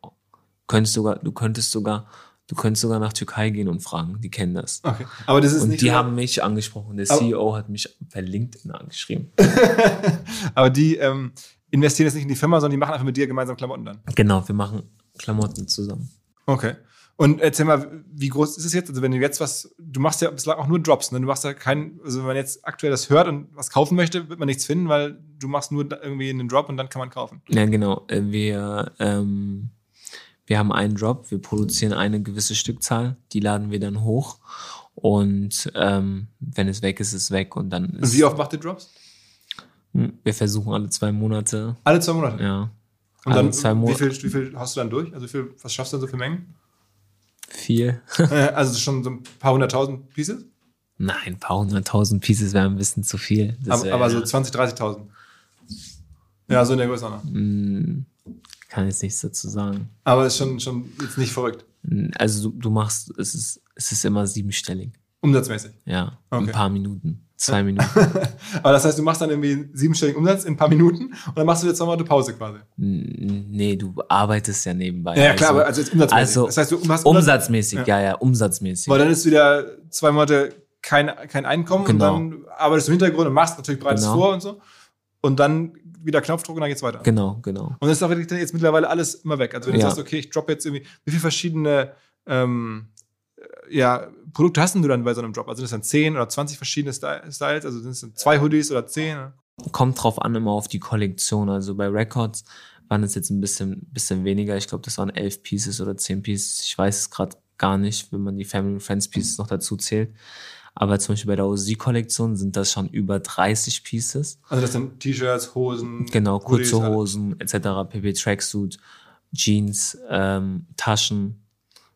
Speaker 2: könntest sogar, du könntest sogar, du könntest sogar nach Türkei gehen und fragen. Die kennen das.
Speaker 1: Okay. Aber das ist
Speaker 2: Und
Speaker 1: nicht
Speaker 2: die haben mich angesprochen. Der CEO hat mich per LinkedIn angeschrieben.
Speaker 1: Aber die ähm, investieren jetzt nicht in die Firma, sondern die machen einfach mit dir gemeinsam Klamotten dann.
Speaker 2: Genau, wir machen Klamotten zusammen.
Speaker 1: Okay. Und erzähl mal, wie groß ist es jetzt? Also wenn du jetzt was, du machst ja bislang auch nur Drops, ne? Du machst ja keinen, also wenn man jetzt aktuell das hört und was kaufen möchte, wird man nichts finden, weil du machst nur irgendwie einen Drop und dann kann man kaufen.
Speaker 2: Ja, genau. Äh, Wir, ähm, wir haben einen Drop, wir produzieren eine gewisse Stückzahl, die laden wir dann hoch. Und ähm, wenn es weg ist, ist es weg. Und dann
Speaker 1: Und
Speaker 2: ist
Speaker 1: wie oft macht ihr Drops?
Speaker 2: Hm, Wir versuchen alle zwei Monate.
Speaker 1: Alle zwei Monate.
Speaker 2: Ja.
Speaker 1: Und
Speaker 2: alle
Speaker 1: dann,
Speaker 2: zwei
Speaker 1: wie
Speaker 2: Monate.
Speaker 1: viel, wie viel hast du dann durch? Also wie viel, was schaffst du dann so für Mengen?
Speaker 2: Viel.
Speaker 1: Also schon so ein paar hunderttausend Pieces?
Speaker 2: Nein, ein paar hunderttausend Pieces wäre ein bisschen zu viel. Das
Speaker 1: Aber,
Speaker 2: wär-
Speaker 1: aber so 20, 30.000. Ja, so in der Größenordnung.
Speaker 2: Kann jetzt nichts dazu sagen.
Speaker 1: Aber ist schon, schon jetzt nicht verrückt.
Speaker 2: Also du, du machst, es ist, es ist immer siebenstellig.
Speaker 1: Umsatzmäßig.
Speaker 2: Ja,
Speaker 1: Okay.
Speaker 2: ein paar Minuten, zwei Minuten.
Speaker 1: Aber das heißt, du machst dann irgendwie siebenstelligen Umsatz in ein paar Minuten und dann machst du jetzt nochmal eine Pause quasi.
Speaker 2: Nee, du arbeitest ja nebenbei.
Speaker 1: Ja, ja klar, aber also jetzt umsatzmäßig.
Speaker 2: Also
Speaker 1: das heißt, du Umsatz,
Speaker 2: umsatzmäßig, ja. ja, umsatzmäßig.
Speaker 1: weil dann ist wieder zwei Monate kein, kein Einkommen
Speaker 2: Genau.
Speaker 1: und dann arbeitest du im Hintergrund und machst natürlich bereits
Speaker 2: Genau.
Speaker 1: vor und so. Und dann wieder Knopfdruck und dann geht's weiter.
Speaker 2: Genau, genau.
Speaker 1: Und das ist auch wirklich dann jetzt mittlerweile alles immer weg. Also wenn du
Speaker 2: Ja.
Speaker 1: sagst, okay, ich droppe jetzt irgendwie, wie viele verschiedene ähm, äh, ja, Produkte hast du dann bei so einem Drop? Also sind das dann 10 oder 20 verschiedene Sty- Styles? Also sind es dann zwei Hoodies oder 10?
Speaker 2: Kommt drauf an, immer auf die Kollektion. Also bei Records waren es jetzt ein bisschen, bisschen weniger. Ich glaube, das waren elf Pieces oder zehn Pieces. Ich weiß es gerade gar nicht, wenn man die Family and Friends Pieces noch dazu zählt. Aber zum Beispiel bei der OZ-Kollektion sind das schon über 30 Pieces.
Speaker 1: Also das sind T-Shirts, Hosen.
Speaker 2: Genau,
Speaker 1: Hoodies,
Speaker 2: kurze
Speaker 1: alles.
Speaker 2: Hosen etc., pp, Tracksuit, Jeans, ähm, Taschen,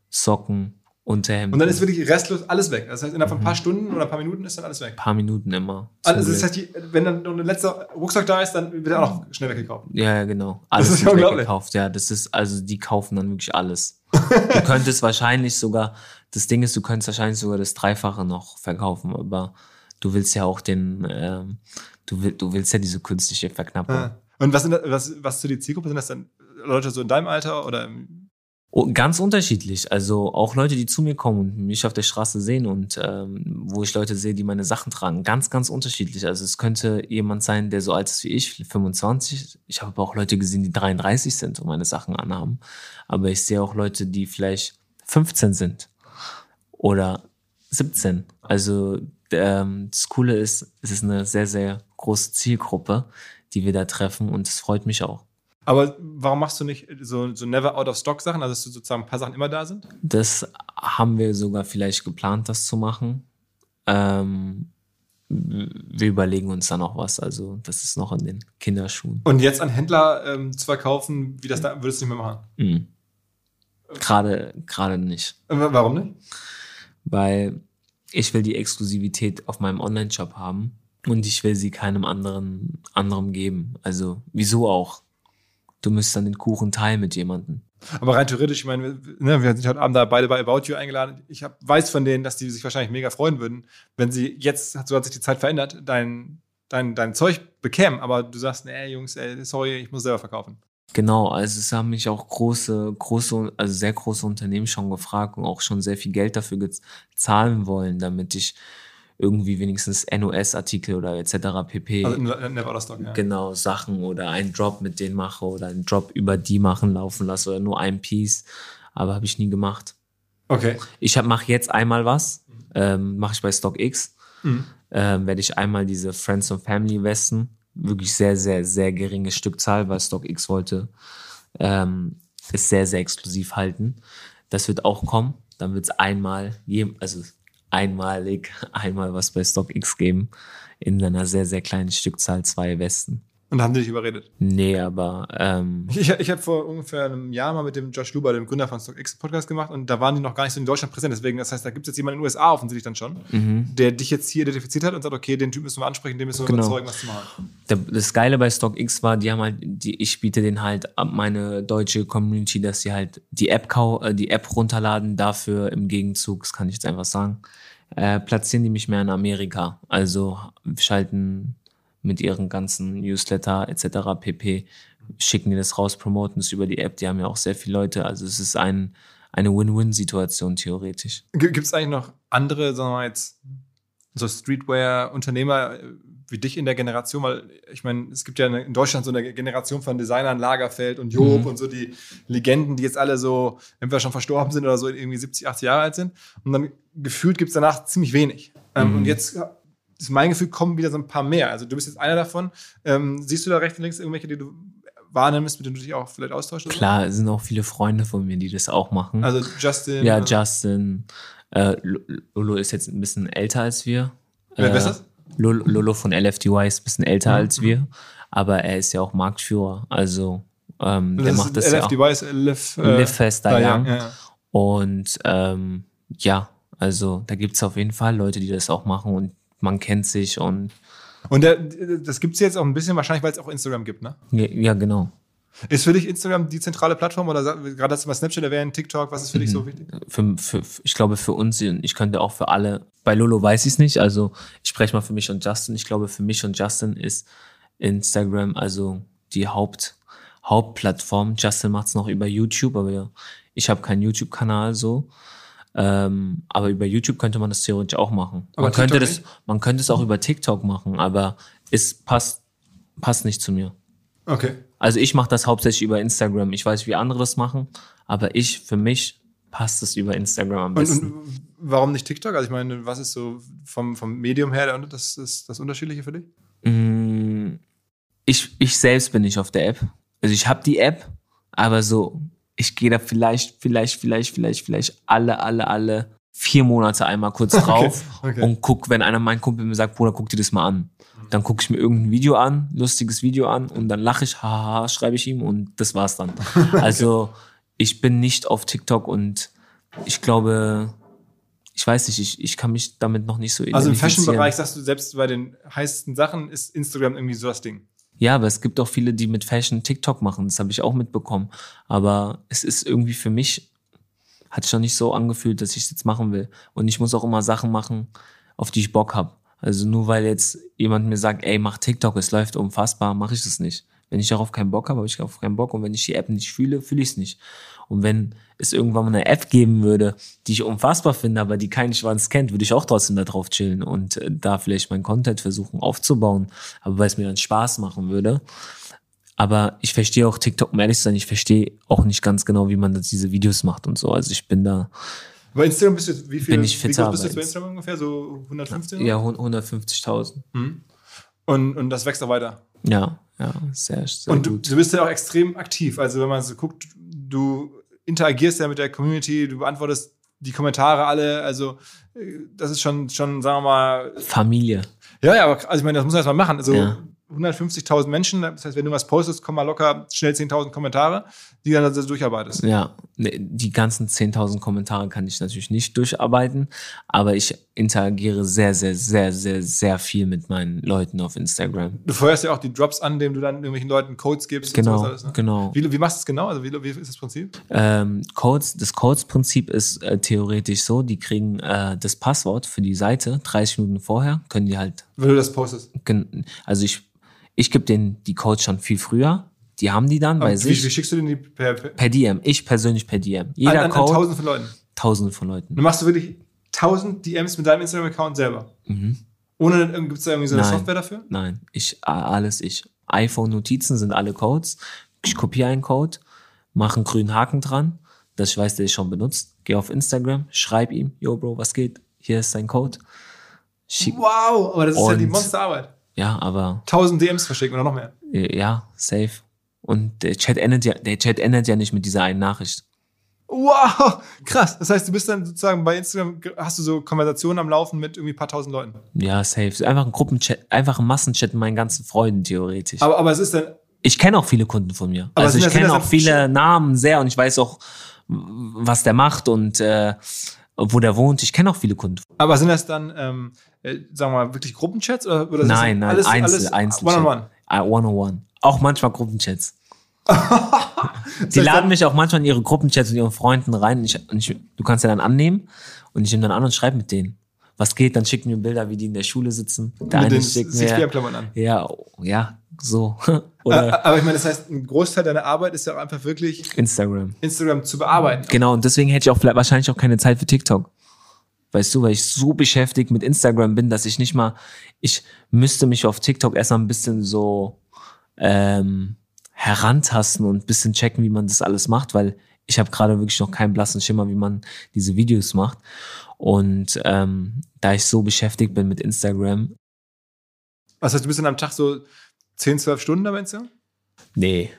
Speaker 2: Socken, Unterhemden.
Speaker 1: Und dann ist wirklich restlos alles weg. Das heißt, innerhalb von ein paar
Speaker 2: Mhm.
Speaker 1: Stunden oder ein paar Minuten ist dann alles weg.
Speaker 2: ein paar Minuten immer.
Speaker 1: Also das heißt, wenn dann noch ein letzter Rucksack da ist, dann wird er auch noch schnell weggekauft.
Speaker 2: Ja, ja, genau. Alles
Speaker 1: ist
Speaker 2: wird
Speaker 1: unglaublich.
Speaker 2: weggekauft. Ja, das ist, also die kaufen dann wirklich alles. du könntest wahrscheinlich sogar, das Ding ist, du könntest wahrscheinlich sogar das Dreifache noch verkaufen, aber du willst ja auch den, ähm, du, will, du willst ja diese künstliche Verknappung.
Speaker 1: Ja. Und was, sind das, was, was zu die Zielgruppe? Sind das dann Leute so in deinem Alter oder im
Speaker 2: ganz unterschiedlich. Also auch Leute, die zu mir kommen und mich auf der Straße sehen und ähm, wo ich Leute sehe, die meine Sachen tragen. Ganz, ganz unterschiedlich. Also es könnte jemand sein, der so alt ist wie ich, 25. Ich habe aber auch Leute gesehen, die 33 sind und meine Sachen anhaben. Aber ich sehe auch Leute, die vielleicht 15 sind oder 17. Also ähm, das Coole ist, es ist eine sehr, sehr große Zielgruppe, die wir da treffen und es freut mich auch.
Speaker 1: Aber warum machst du nicht so, so never out of stock Sachen, also dass du sozusagen ein paar Sachen immer da sind?
Speaker 2: Das haben wir sogar vielleicht geplant, das zu machen. Ähm, wir überlegen uns da noch was. Also, das ist noch in den Kinderschuhen.
Speaker 1: Und jetzt an Händler ähm, zu verkaufen, wie das da würdest du nicht mehr machen?
Speaker 2: Mhm. Gerade, gerade nicht.
Speaker 1: Warum nicht?
Speaker 2: Weil ich will die Exklusivität auf meinem Online-Shop haben und ich will sie keinem anderen, anderem geben. Also, wieso auch? Du müsstest dann den Kuchen teilen mit jemandem.
Speaker 1: Aber rein theoretisch, ich meine, wir, ne, wir sind heute Abend da beide bei About You eingeladen. Ich hab, weiß von denen, dass die sich wahrscheinlich mega freuen würden, wenn sie jetzt, so hat sich die Zeit verändert, dein, dein, dein Zeug bekämen. Aber du sagst, nee, Jungs, ey, sorry, ich muss selber verkaufen.
Speaker 2: Genau, also es haben mich auch große, große, also sehr große Unternehmen schon gefragt und auch schon sehr viel Geld dafür zahlen wollen, damit ich irgendwie wenigstens NOS-Artikel oder etc. pp.
Speaker 1: Also never ja.
Speaker 2: genau Sachen oder einen Drop mit denen mache oder einen Drop über die machen laufen lasse oder nur ein Piece, aber habe ich nie gemacht.
Speaker 1: Okay.
Speaker 2: Ich mache jetzt einmal was, ähm, mache ich bei StockX,
Speaker 1: Mhm.
Speaker 2: ähm, werde ich einmal diese Friends and Family Westen, wirklich sehr, sehr, sehr geringe Stückzahl, weil StockX wollte ähm, es sehr, sehr exklusiv halten. Das wird auch kommen. Dann wird es einmal, je, also einmalig, einmal was bei StockX geben. In einer sehr, sehr kleinen Stückzahl, zwei Westen.
Speaker 1: Und haben die dich überredet.
Speaker 2: Nee, aber ähm,
Speaker 1: Ich, ich habe vor ungefähr einem Jahr mal mit dem Josh Luber, dem Gründer von StockX, Podcast gemacht und da waren die noch gar nicht so in Deutschland präsent. Deswegen, das heißt, da gibt es jetzt jemanden in den USA offensichtlich dann schon,
Speaker 2: mhm.
Speaker 1: der dich jetzt hier identifiziert hat und sagt, okay, den Typ müssen wir ansprechen, den müssen wir
Speaker 2: Genau.
Speaker 1: überzeugen, was zu machen.
Speaker 2: Das Geile bei StockX war, die haben halt, die, ich biete denen halt ab meine deutsche Community, dass sie halt die App kau äh, die App runterladen, dafür im Gegenzug, das kann ich jetzt einfach sagen, äh, platzieren die mich mehr in Amerika. Also schalten mit ihren ganzen Newsletter etc. pp. schicken die das raus, promoten es über die App. Die haben ja auch sehr viele Leute. Also es ist ein, eine Win-Win-Situation theoretisch.
Speaker 1: Gibt es eigentlich noch andere, sagen wir jetzt, so Streetwear-Unternehmer äh, wie dich in der Generation? Weil ich meine, es gibt ja in Deutschland so eine Generation von Designern, Lagerfeld und Job
Speaker 2: Mhm.
Speaker 1: und so die Legenden, die jetzt alle so entweder schon verstorben sind oder so irgendwie 70, 80 Jahre alt sind. Und dann gefühlt gibt es danach ziemlich wenig. Ähm,
Speaker 2: Mhm.
Speaker 1: Und jetzt ist mein Gefühl, kommen wieder so ein paar mehr. Also du bist jetzt einer davon. Ähm, siehst du da rechts und links irgendwelche, die du wahrnimmst, mit denen du dich auch vielleicht austauschst?
Speaker 2: Klar, es sind auch viele Freunde von mir, die das auch machen.
Speaker 1: Also Justin.
Speaker 2: Ja,
Speaker 1: äh,
Speaker 2: Justin. Äh, Lo- Lolo ist jetzt ein bisschen älter als wir.
Speaker 1: Wer
Speaker 2: äh,
Speaker 1: ist das?
Speaker 2: Lolo, Lolo von LFDY ist ein bisschen älter
Speaker 1: Mhm,
Speaker 2: als wir, aber er ist ja auch Marktführer. Also ähm, der macht das ja auch.
Speaker 1: LFDY ist Live, äh,
Speaker 2: Live Fester
Speaker 1: da ja, ja.
Speaker 2: Und ähm, ja, also da gibt's auf jeden Fall Leute, die das auch machen und man kennt sich und
Speaker 1: Und der, das gibt es jetzt auch ein bisschen wahrscheinlich, weil es auch Instagram gibt, ne?
Speaker 2: ja, ja genau.
Speaker 1: Ist für dich Instagram die zentrale Plattform oder gerade hast du mal Snapchat erwähnt, TikTok, was ist für dich
Speaker 2: Mhm.
Speaker 1: so wichtig?
Speaker 2: Für, für, ich glaube für uns, ich könnte auch für alle, bei Lolo weiß ich es nicht, also ich spreche mal für mich und Justin. Ich glaube für mich und Justin ist Instagram also die Haupt, Hauptplattform. Justin macht es noch über YouTube, aber ja, ich habe keinen YouTube-Kanal so. Ähm, aber über YouTube könnte man das theoretisch auch machen.
Speaker 1: Aber
Speaker 2: man könnte das,
Speaker 1: nicht?
Speaker 2: man könnte es auch über TikTok machen, aber es passt, passt nicht zu mir.
Speaker 1: Okay.
Speaker 2: Also ich mache das hauptsächlich über Instagram. Ich weiß, wie andere das machen, aber ich, für mich, passt es über Instagram am
Speaker 1: Und,
Speaker 2: besten.
Speaker 1: und warum nicht TikTok? Also ich meine, was ist so vom, vom Medium her das, das, das Unterschiedliche für dich?
Speaker 2: Mm, ich, ich selbst bin nicht auf der App. Also ich habe die App, aber so, ich gehe da vielleicht, vielleicht, vielleicht, vielleicht, vielleicht alle, alle, alle vier Monate einmal kurz drauf
Speaker 1: okay.
Speaker 2: und guck, wenn einer mein Kumpel mir sagt, Bruder, guck dir das mal an. Dann gucke ich mir irgendein Video an, lustiges Video an und dann lache ich, haha, schreibe ich ihm und das war's dann. Also ich bin nicht auf TikTok und ich glaube, ich weiß nicht, ich, ich kann mich damit noch nicht so
Speaker 1: Also im
Speaker 2: identifizieren.
Speaker 1: Fashion-Bereich sagst du, selbst bei den heißesten Sachen ist Instagram irgendwie so das Ding.
Speaker 2: Ja, aber es gibt auch viele, die mit Fashion TikTok machen. Das habe ich auch mitbekommen. Aber es ist irgendwie für mich, hat sich noch nicht so angefühlt, dass ich es jetzt machen will. Und ich muss auch immer Sachen machen, auf die ich Bock habe. Also nur weil jetzt jemand mir sagt, ey, mach TikTok, es läuft unfassbar, mache ich das nicht. Wenn ich darauf keinen Bock habe, habe ich darauf keinen Bock. Und wenn ich die App nicht fühle, fühle ich es nicht. Und wenn es irgendwann mal eine App geben würde, die ich unfassbar finde, aber die kein Schwanz kennt, würde ich auch trotzdem da drauf chillen und äh, da vielleicht meinen Content versuchen aufzubauen. Aber weil es mir dann Spaß machen würde. Aber ich verstehe auch TikTok, um ehrlich zu sein, ich verstehe auch nicht ganz genau, wie man das, diese Videos macht und so. Also ich bin da,
Speaker 1: Bei Instagram bist du wie viel,
Speaker 2: Bin ich
Speaker 1: wie
Speaker 2: fitter,
Speaker 1: bist du bei Instagram ungefähr? So 115?
Speaker 2: ja, 150.000.
Speaker 1: Und, und das wächst auch weiter.
Speaker 2: Ja, ja, sehr, sehr
Speaker 1: Und du, du bist ja auch extrem aktiv. Also wenn man so guckt, du interagierst ja mit der Community, du beantwortest die Kommentare alle. Also äh, das ist schon, schon, sagen wir mal,
Speaker 2: Familie.
Speaker 1: ja, ja, aber also ich meine, das muss man erst mal machen. Also
Speaker 2: Ja.
Speaker 1: 150.000 Menschen, das heißt, wenn du was postest, kommen mal locker schnell 10.000 Kommentare, die dann also durcharbeitest.
Speaker 2: Ja, ne, die ganzen 10.000 Kommentare kann ich natürlich nicht durcharbeiten, aber ich interagiere sehr, sehr, sehr, sehr, sehr viel mit meinen Leuten auf Instagram.
Speaker 1: Du feuerst ja auch die Drops an, indem du dann irgendwelchen Leuten Codes gibst. und
Speaker 2: Genau,
Speaker 1: sowas alles, ne?
Speaker 2: genau.
Speaker 1: Wie, wie machst du es genau? Also wie, wie ist das Prinzip?
Speaker 2: Ähm, Codes, das Codes-Prinzip ist äh, theoretisch so, die kriegen äh, das Passwort für die Seite 30 Minuten vorher, können die halt,
Speaker 1: Wenn du das postest.
Speaker 2: also ich, ich gebe denen die Codes schon viel früher, die haben die dann bei
Speaker 1: Aber wie, wie
Speaker 2: sich
Speaker 1: schickst du denn die per, per,
Speaker 2: per DM, ich persönlich per DM. Jeder
Speaker 1: an, an, an
Speaker 2: Code,
Speaker 1: tausende von Leuten?
Speaker 2: tausende von Leuten.
Speaker 1: Dann machst du wirklich 1000 DMs mit deinem Instagram-Account selber. Ohne, gibt es da irgendwie so eine
Speaker 2: Mhm. Nein.
Speaker 1: Software dafür?
Speaker 2: Nein, ich, alles ich. iPhone-Notizen sind alle Codes. Ich kopiere einen Code, mache einen grünen Haken dran, dass ich weiß, der ist schon benutzt. Gehe auf Instagram, schreib ihm, yo Bro, was geht? Hier ist dein Code. Schick,
Speaker 1: Wow, aber das ist ja die
Speaker 2: Und-
Speaker 1: Monsterarbeit.
Speaker 2: ja, aber
Speaker 1: 1000 DMs verschicken oder noch mehr.
Speaker 2: ja, safe. Und der Chat endet ja, der Chat endet ja nicht mit dieser einen Nachricht.
Speaker 1: Wow, krass. Das heißt, du bist dann sozusagen bei Instagram, hast du so Konversationen am Laufen mit irgendwie ein paar tausend Leuten.
Speaker 2: Ja, safe. Einfach ein Gruppenchat, einfach ein Massenchat mit meinen ganzen Freunden theoretisch.
Speaker 1: Aber, aber es ist dann,
Speaker 2: ich kenne auch viele Kunden von mir.
Speaker 1: Aber
Speaker 2: also ich kenne auch viele Namen sehr und ich weiß auch, was der macht und äh, wo der wohnt. Ich kenne auch viele Kunden.
Speaker 1: aber sind das dann, ähm, äh, sagen wir mal, wirklich Gruppenchats? Oder, oder
Speaker 2: Nein, nein,
Speaker 1: alles,
Speaker 2: Einzel,
Speaker 1: alles
Speaker 2: Einzel.
Speaker 1: One-on-one.
Speaker 2: Ah, One-on-one. Auch manchmal Gruppenchats. Die laden mich auch manchmal in ihre Gruppenchats mit ihren Freunden rein. Und ich, und ich, du kannst ja dann annehmen und ich nehme dann an und schreibe mit denen. Was geht, dann schicken mir Bilder, wie die in der Schule sitzen. Der
Speaker 1: Mit den 6PM-Klammern an.
Speaker 2: ja, ja, so. Oder
Speaker 1: Aber ich meine, das heißt, ein Großteil deiner Arbeit ist ja auch einfach wirklich
Speaker 2: Instagram.
Speaker 1: Instagram zu bearbeiten.
Speaker 2: Genau, und deswegen hätte ich auch vielleicht, wahrscheinlich auch keine Zeit für TikTok. Weißt du, weil ich so beschäftigt mit Instagram bin, dass ich nicht mal, ich müsste mich auf TikTok erst mal ein bisschen so ähm, herantasten und ein bisschen checken, wie man das alles macht, weil ich habe gerade wirklich noch keinen blassen Schimmer, wie man diese Videos macht. Und ähm, da ich so beschäftigt bin mit Instagram,
Speaker 1: Was heißt, du bist dann am Tag so 10, 12 Stunden da bei Instagram?
Speaker 2: Nee,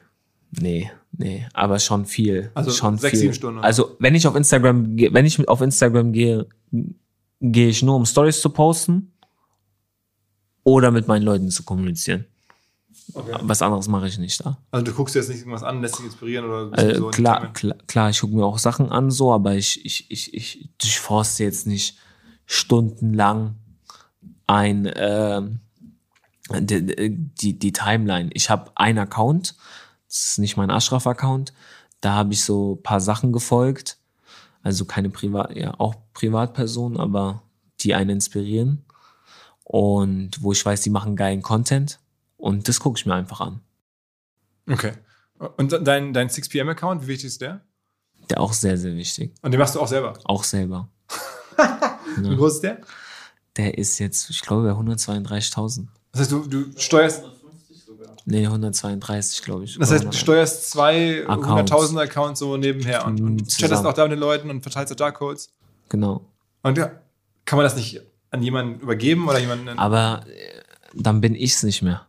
Speaker 2: nee, nee, aber schon viel.
Speaker 1: Also
Speaker 2: schon
Speaker 1: sechs,
Speaker 2: viel.
Speaker 1: sieben Stunden, oder?
Speaker 2: Also wenn ich auf Instagram, gehe- wenn ich auf Instagram gehe, gehe ich nur um Stories zu posten oder mit meinen Leuten zu kommunizieren.
Speaker 1: Okay.
Speaker 2: Was anderes mache ich nicht da.
Speaker 1: Also du guckst dir jetzt nicht irgendwas an, lässt dich inspirieren oder
Speaker 2: Äh,
Speaker 1: so
Speaker 2: klar, klar, klar, ich gucke mir auch Sachen an, so, aber ich, ich, ich, ich durchforste jetzt nicht stundenlang ein ähm, die, die, die Timeline. Ich habe einen Account, das ist nicht mein Ashraf-Account. Da habe ich so ein paar Sachen gefolgt. Also keine Privat, ja, auch Privatpersonen, aber die einen inspirieren. Und wo ich weiß, die machen geilen Content. Und das gucke ich mir einfach an.
Speaker 1: Okay. Und dein, dein 6PM-Account, wie wichtig ist der?
Speaker 2: Der auch sehr, sehr wichtig.
Speaker 1: Und den machst du auch selber.
Speaker 2: Auch selber.
Speaker 1: Wie groß ist der?
Speaker 2: Der ist jetzt, ich glaube, bei 132.000.
Speaker 1: Das heißt, du, du steuerst,
Speaker 2: Nee, 132, glaube ich.
Speaker 1: das heißt, du steuerst zwei
Speaker 2: Accounts.
Speaker 1: 100.000 Accounts so nebenher und, und chattest auch da mit den Leuten und verteilst auch da Codes.
Speaker 2: Genau.
Speaker 1: Und ja, kann man das nicht an jemanden übergeben oder jemanden.
Speaker 2: Aber äh, dann bin ich's nicht mehr.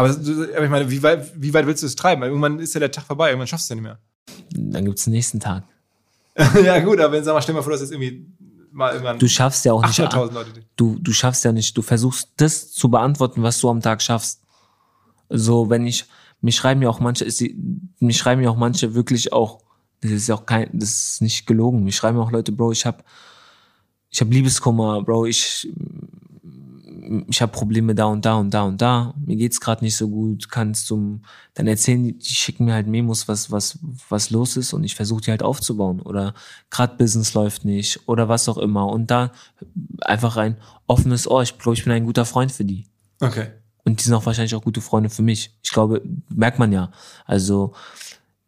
Speaker 1: Aber, aber ich meine, wie weit, wie weit willst du es treiben? Weil irgendwann ist ja der Tag vorbei, irgendwann schaffst du es ja nicht mehr.
Speaker 2: Dann gibt's den nächsten Tag.
Speaker 1: ja, gut, aber wenn, sag mal, stell mal vor, dass jetzt irgendwie mal irgendwann
Speaker 2: Du schaffst ja auch nicht.
Speaker 1: 800.000 Leute.
Speaker 2: du, du schaffst ja nicht, du versuchst das zu beantworten, was du am Tag schaffst. So, wenn ich, mich schreiben ja auch manche, ist die, mich schreiben ja auch manche wirklich auch, das ist ja auch kein, das ist nicht gelogen. Mich schreiben auch Leute, Bro, ich hab, ich hab Liebeskummer, Bro, ich, ich habe Probleme da und da und da und da. Mir geht's gerade nicht so gut. Kannst du, dann erzählen die, die schicken mir halt Memos, was was was los ist und ich versuche die halt aufzubauen oder gerade Business läuft nicht oder was auch immer und da einfach ein offenes Ohr. Ich glaube, ich bin ein guter Freund für die.
Speaker 1: Okay.
Speaker 2: Und die sind auch wahrscheinlich auch gute Freunde für mich. Ich glaube, merkt man ja. Also,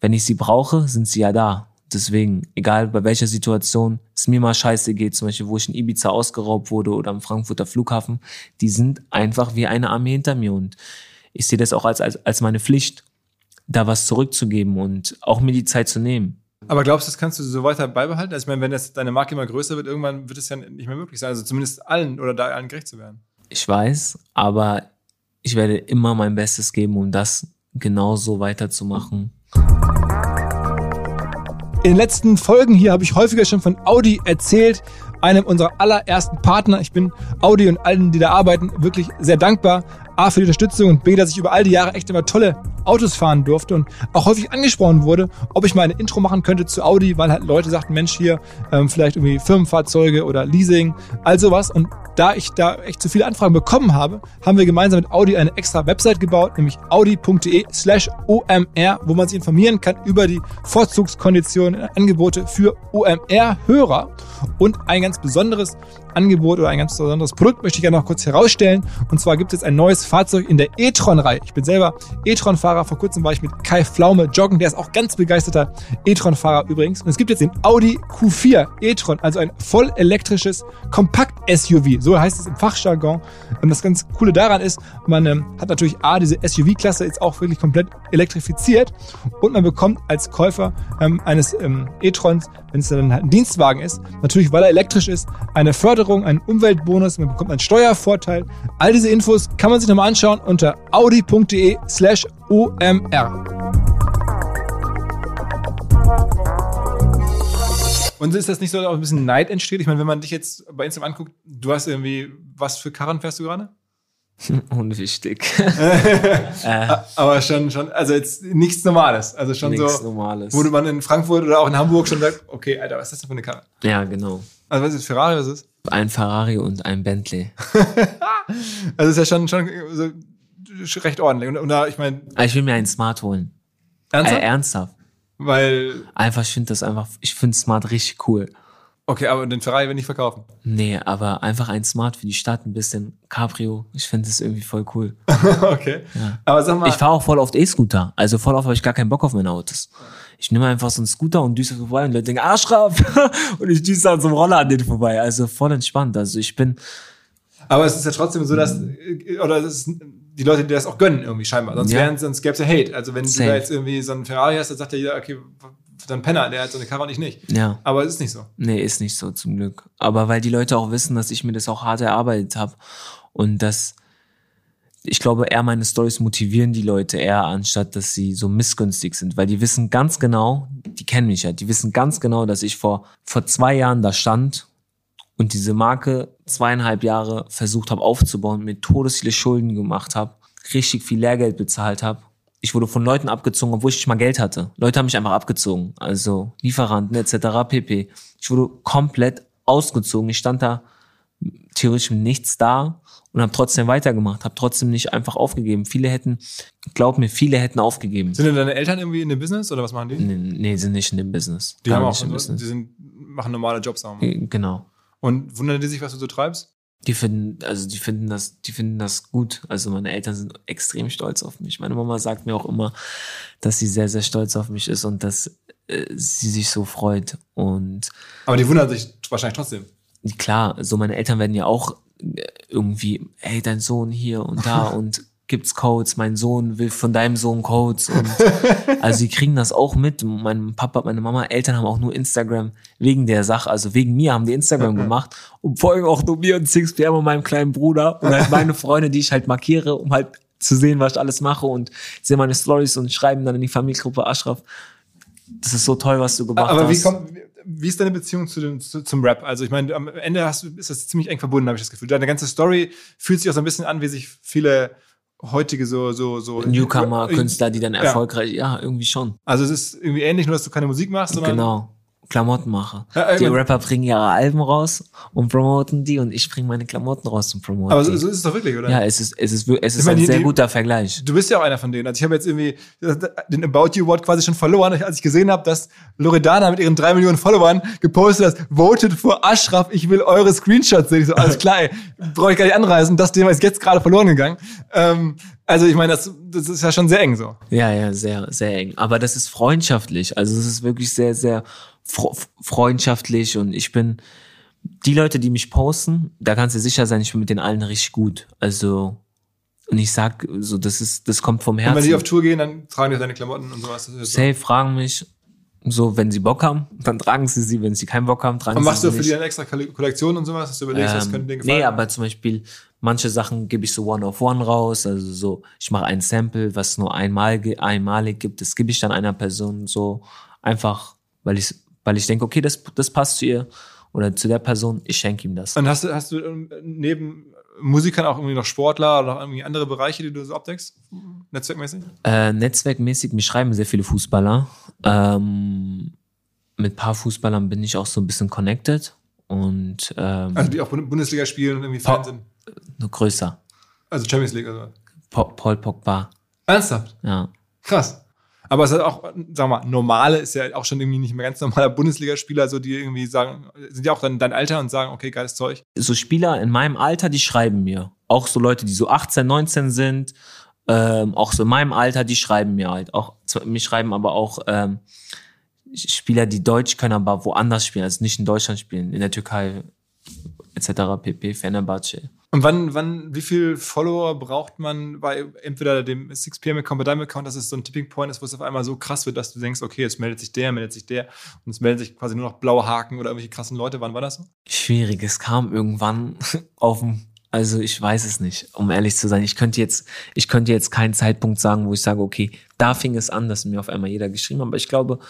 Speaker 2: wenn ich sie brauche, sind sie ja da. Deswegen, egal bei welcher Situation es mir mal scheiße geht, zum Beispiel, wo ich in Ibiza ausgeraubt wurde oder am Frankfurter Flughafen, die sind einfach wie eine Armee hinter mir. Und ich sehe das auch als, als, als meine Pflicht, da was zurückzugeben und auch mir die Zeit zu nehmen.
Speaker 1: Aber glaubst du, das kannst du so weiter beibehalten? Also ich meine, wenn das deine Marke immer größer wird, irgendwann wird es ja nicht mehr möglich sein. Also zumindest allen oder da allen gerecht zu werden.
Speaker 2: Ich weiß, aber ich werde immer mein Bestes geben, um das genauso weiterzumachen.
Speaker 1: In den letzten Folgen hier habe ich häufiger schon von Audi erzählt, einem unserer allerersten Partner. Ich bin Audi und allen, die da arbeiten, wirklich sehr dankbar. A, für die Unterstützung und B, dass ich über all die Jahre echt immer tolle Autos fahren durfte und auch häufig angesprochen wurde, ob ich mal eine Intro machen könnte zu Audi, weil halt Leute sagten, Mensch, hier ähm, vielleicht irgendwie Firmenfahrzeuge oder Leasing, all sowas. Und da ich da echt zu viele Anfragen bekommen habe, haben wir gemeinsam mit Audi eine extra Website gebaut, nämlich audi.de slash OMR, wo man sich informieren kann über die Vorzugskonditionen Angebote für OMR-Hörer. Und ein ganz besonderes Angebot oder ein ganz besonderes Produkt möchte ich gerne noch kurz herausstellen. Und zwar gibt es ein neues Fahrzeug in der e-tron-Reihe. Ich bin selber e-tron-Fahrer. Vor kurzem war ich mit Kai Pflaume joggen. Der ist auch ganz begeisterter e-tron-Fahrer übrigens. Und es gibt jetzt den Audi Q4 e-tron, also ein voll elektrisches Kompakt-SUV. So heißt es im Fachjargon. Und das ganz Coole daran ist, man ähm, hat natürlich A, diese SUV-Klasse jetzt auch wirklich komplett elektrifiziert. Und man bekommt als Käufer ähm, eines ähm, e-trons, wenn es dann halt ein Dienstwagen ist, natürlich, weil er elektrisch ist, eine Förderung, einen Umweltbonus, man bekommt einen Steuervorteil. All diese Infos kann man sich nochmal anschauen unter audi.de slash OMR. Und ist das nicht so, dass auch ein bisschen Neid entsteht? Ich meine, wenn man dich jetzt bei Instagram anguckt, du hast irgendwie, was für Karren fährst du gerade?
Speaker 2: Unwichtig. äh,
Speaker 1: Aber schon, schon, also jetzt nichts Normales. Also schon
Speaker 2: nichts
Speaker 1: so,
Speaker 2: Normales.
Speaker 1: wo man in Frankfurt oder auch in Hamburg schon sagt, okay, Alter, was ist das denn für eine Karre?
Speaker 2: Ja, genau.
Speaker 1: Also was ist Ferrari, was ist
Speaker 2: Ein Ferrari und ein Bentley.
Speaker 1: Also ist ja schon, schon so recht ordentlich. Und, und da, ich meine,
Speaker 2: Aber ich will mir einen Smart holen.
Speaker 1: ernsthaft?
Speaker 2: Äh, ernsthaft.
Speaker 1: Weil,
Speaker 2: Einfach, ich finde das einfach, ich finde Smart richtig cool.
Speaker 1: okay, aber den Ferrari will ich nicht verkaufen.
Speaker 2: Nee, aber einfach ein Smart für die Stadt, ein bisschen Cabrio. Ich finde das irgendwie voll cool.
Speaker 1: okay. Aber sag mal,
Speaker 2: Ich fahre auch voll oft E-Scooter. Also voll oft habe ich gar keinen Bock auf meine Autos. Ich nehme einfach so einen Scooter und düse vorbei und Leute denken, Arschraff! und ich düse an so einem Roller an den vorbei. Also voll entspannt. Also ich bin,
Speaker 1: aber es ist ja trotzdem so, dass, oder es ist, die Leute, die das auch gönnen irgendwie scheinbar. Sonst,
Speaker 2: Ja.
Speaker 1: wären, sonst gäbe es ja Hate. Also wenn du
Speaker 2: Safe.
Speaker 1: da jetzt irgendwie so einen Ferrari hast, dann sagt ja jeder, okay, dann Penner, der hat so eine Karre und ich nicht.
Speaker 2: ja.
Speaker 1: Aber es ist nicht so.
Speaker 2: Nee, ist nicht so zum Glück. Aber weil die Leute auch wissen, dass ich mir das auch hart erarbeitet habe und dass ich glaube, eher meine Stories motivieren die Leute eher, anstatt dass sie so missgünstig sind, weil die wissen ganz genau, die kennen mich ja, die wissen ganz genau, dass ich vor, vor zwei Jahren da stand und diese Marke zweieinhalb Jahre versucht habe aufzubauen, mir todes viele Schulden gemacht habe, richtig viel Lehrgeld bezahlt habe. Ich wurde von Leuten abgezogen, obwohl ich nicht mal Geld hatte. Leute haben mich einfach abgezogen, also Lieferanten etc. pp. Ich wurde komplett ausgezogen. Ich stand da theoretisch mit nichts da und habe trotzdem weitergemacht, habe trotzdem nicht einfach aufgegeben. Viele hätten, glaub mir, viele hätten aufgegeben.
Speaker 1: Sind denn deine Eltern irgendwie in dem Business oder was machen die?
Speaker 2: Nee, nee, sind nicht in dem Business.
Speaker 1: Die
Speaker 2: Gar
Speaker 1: haben auch,
Speaker 2: nicht im
Speaker 1: die
Speaker 2: Business.
Speaker 1: sind, machen normale Jobs auch. mal.
Speaker 2: Genau.
Speaker 1: Und wundern die sich, was du so treibst?
Speaker 2: Die finden, also die finden das, die finden das gut. Also meine Eltern sind extrem stolz auf mich. Meine Mama sagt mir auch immer, dass sie sehr, sehr stolz auf mich ist und dass äh, sie sich so freut. Und
Speaker 1: Aber die wundern sich wahrscheinlich trotzdem.
Speaker 2: klar, so meine Eltern werden ja auch äh, irgendwie, hey, dein Sohn hier und da und gibt's Codes, mein Sohn will von deinem Sohn Codes und also sie kriegen das auch mit. Mein Papa, meine Mama, Eltern haben auch nur Instagram wegen der Sache, also wegen mir haben die Instagram gemacht und folgen auch nur mir und 6pm und meinem kleinen Bruder und halt meine Freunde, die ich halt markiere, um halt zu sehen, was ich alles mache und sehen meine Stories und schreiben dann in die Familiengruppe Ashraf. Das ist so toll, was du gemacht
Speaker 1: Aber
Speaker 2: hast.
Speaker 1: wie, kommt, wie ist deine Beziehung zu dem, zu, zum Rap? Also ich meine, am Ende hast ist das ziemlich eng verbunden, habe ich das Gefühl. Deine ganze Story fühlt sich auch so ein bisschen an, wie sich viele heutige so so so
Speaker 2: Newcomer-Künstler, die dann
Speaker 1: Ja.
Speaker 2: erfolgreich, ja, irgendwie schon.
Speaker 1: Also es ist irgendwie ähnlich, nur dass du keine Musik machst, sondern
Speaker 2: Genau. Klamotten mache.
Speaker 1: Ja,
Speaker 2: die Rapper bringen ihre Alben raus und promoten die und ich bringe meine Klamotten raus und promote
Speaker 1: aber so, so ist es doch wirklich, oder?
Speaker 2: ja, es ist, es ist, es ist
Speaker 1: meine,
Speaker 2: ein sehr
Speaker 1: die-
Speaker 2: guter Vergleich.
Speaker 1: Du bist ja auch einer von denen. Also ich habe jetzt irgendwie den About You Award quasi schon verloren, als ich gesehen habe, dass Loredana mit ihren drei Millionen Followern gepostet hat, votet for Ashraf, ich will eure Screenshots sehen. Ich so, alles klar, brauche ich gar nicht anreißen. Das Thema ist jetzt gerade verloren gegangen. Ähm, also ich meine, das, das ist ja schon sehr eng so.
Speaker 2: Ja, ja, sehr, sehr eng. Aber das ist freundschaftlich. Also es ist wirklich sehr, sehr freundschaftlich und ich bin, die Leute, die mich posten, da kannst du sicher sein, ich bin mit den allen richtig gut. Also, und ich sag so, das ist, das kommt vom
Speaker 1: Und
Speaker 2: Herzen.
Speaker 1: wenn die auf Tour gehen, dann tragen die deine Klamotten und sowas. Ist so.
Speaker 2: Safe fragen mich, so, wenn sie Bock haben, dann tragen sie sie. Wenn sie keinen Bock haben, tragen
Speaker 1: Und
Speaker 2: sie
Speaker 1: machst du
Speaker 2: sie
Speaker 1: für die
Speaker 2: nicht.
Speaker 1: dann extra Kolle- Kollektion und sowas? Dass du überlegst, was könnte denen gefallen?
Speaker 2: nee, aber zum Beispiel, manche Sachen gebe ich so One-of-One raus. Also so, ich mache ein Sample, was nur einmal, einmalig gibt. Das gebe ich dann einer Person so einfach, weil ich, weil ich denke, okay, das, das passt zu ihr oder zu der Person. Ich schenke ihm das.
Speaker 1: Und hast du, hast du ähm, neben Musikern auch irgendwie noch Sportler oder noch irgendwie andere Bereiche, die du so abdeckst? Netzwerkmäßig?
Speaker 2: Äh, netzwerkmäßig, mich schreiben sehr viele Fußballer. Ähm, mit paar Fußballern bin ich auch so ein bisschen connected und ähm,
Speaker 1: Also die auch Bund- Bundesliga spielen und irgendwie
Speaker 2: Pa-
Speaker 1: Fan sind.
Speaker 2: nur größer.
Speaker 1: Also Champions League oder so.
Speaker 2: Pa Paul Pogba,
Speaker 1: Ernsthaft?
Speaker 2: ja.
Speaker 1: Krass. Aber es ist auch, wir mal, normale ist ja auch schon irgendwie nicht mehr ganz normaler Bundesligaspieler, so die irgendwie sagen, sind ja auch dann dein Alter und sagen, okay, geiles Zeug.
Speaker 2: so Spieler in meinem Alter, die schreiben mir. Auch so Leute, die so 18, 19 sind, ähm, auch so in meinem Alter, die schreiben mir halt. Auch mir schreiben aber auch ähm, Spieler, die Deutsch können, aber woanders spielen, also nicht in Deutschland spielen, in der Türkei etc. pp. Fenerbahce.
Speaker 1: Und wann, wann, wie viel Follower braucht man bei entweder dem 6pm-Account, bei deinem Account, dass es so ein Tipping Point ist, wo es auf einmal so krass wird, dass du denkst, okay, jetzt meldet sich der, meldet sich der und es melden sich quasi nur noch blaue Haken oder irgendwelche krassen Leute. Wann war das so?
Speaker 2: Schwierig, es kam irgendwann auf dem, also ich weiß es nicht, um ehrlich zu sein. Ich könnte jetzt, ich könnte jetzt keinen Zeitpunkt sagen, wo ich sage, okay, da fing es an, dass mir auf einmal jeder geschrieben hat. Aber ich glaube,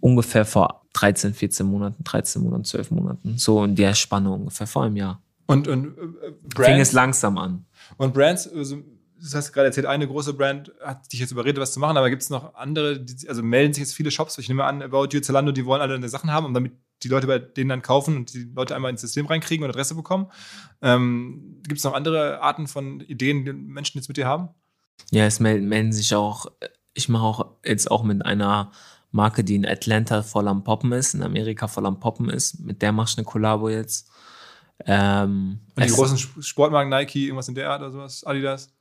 Speaker 2: ungefähr vor 13, 14 Monaten, 13 Monaten, 12 Monaten, so in der Spanne ungefähr, vor einem Jahr.
Speaker 1: Und, und äh,
Speaker 2: Fing
Speaker 1: Brands,
Speaker 2: es langsam an.
Speaker 1: und Brands, also, das hast du gerade erzählt, eine große Brand hat dich jetzt überredet, was zu machen, aber gibt es noch andere, die, also melden sich jetzt viele Shops, ich nehme an, About You, Zalando, die wollen alle deine Sachen haben, und damit die Leute bei denen dann kaufen und die Leute einmal ins System reinkriegen und Adresse bekommen. Ähm, gibt es noch andere Arten von Ideen, die Menschen jetzt mit dir haben?
Speaker 2: Ja, es melden, melden sich auch, ich mache auch jetzt auch mit einer Marke, die in Atlanta voll am Poppen ist, in Amerika voll am Poppen ist. Mit der machst du eine Kollabo jetzt. Ähm,
Speaker 1: Und die großen Sp- Sportmarken, Nike, irgendwas in der Art oder sowas, Adidas?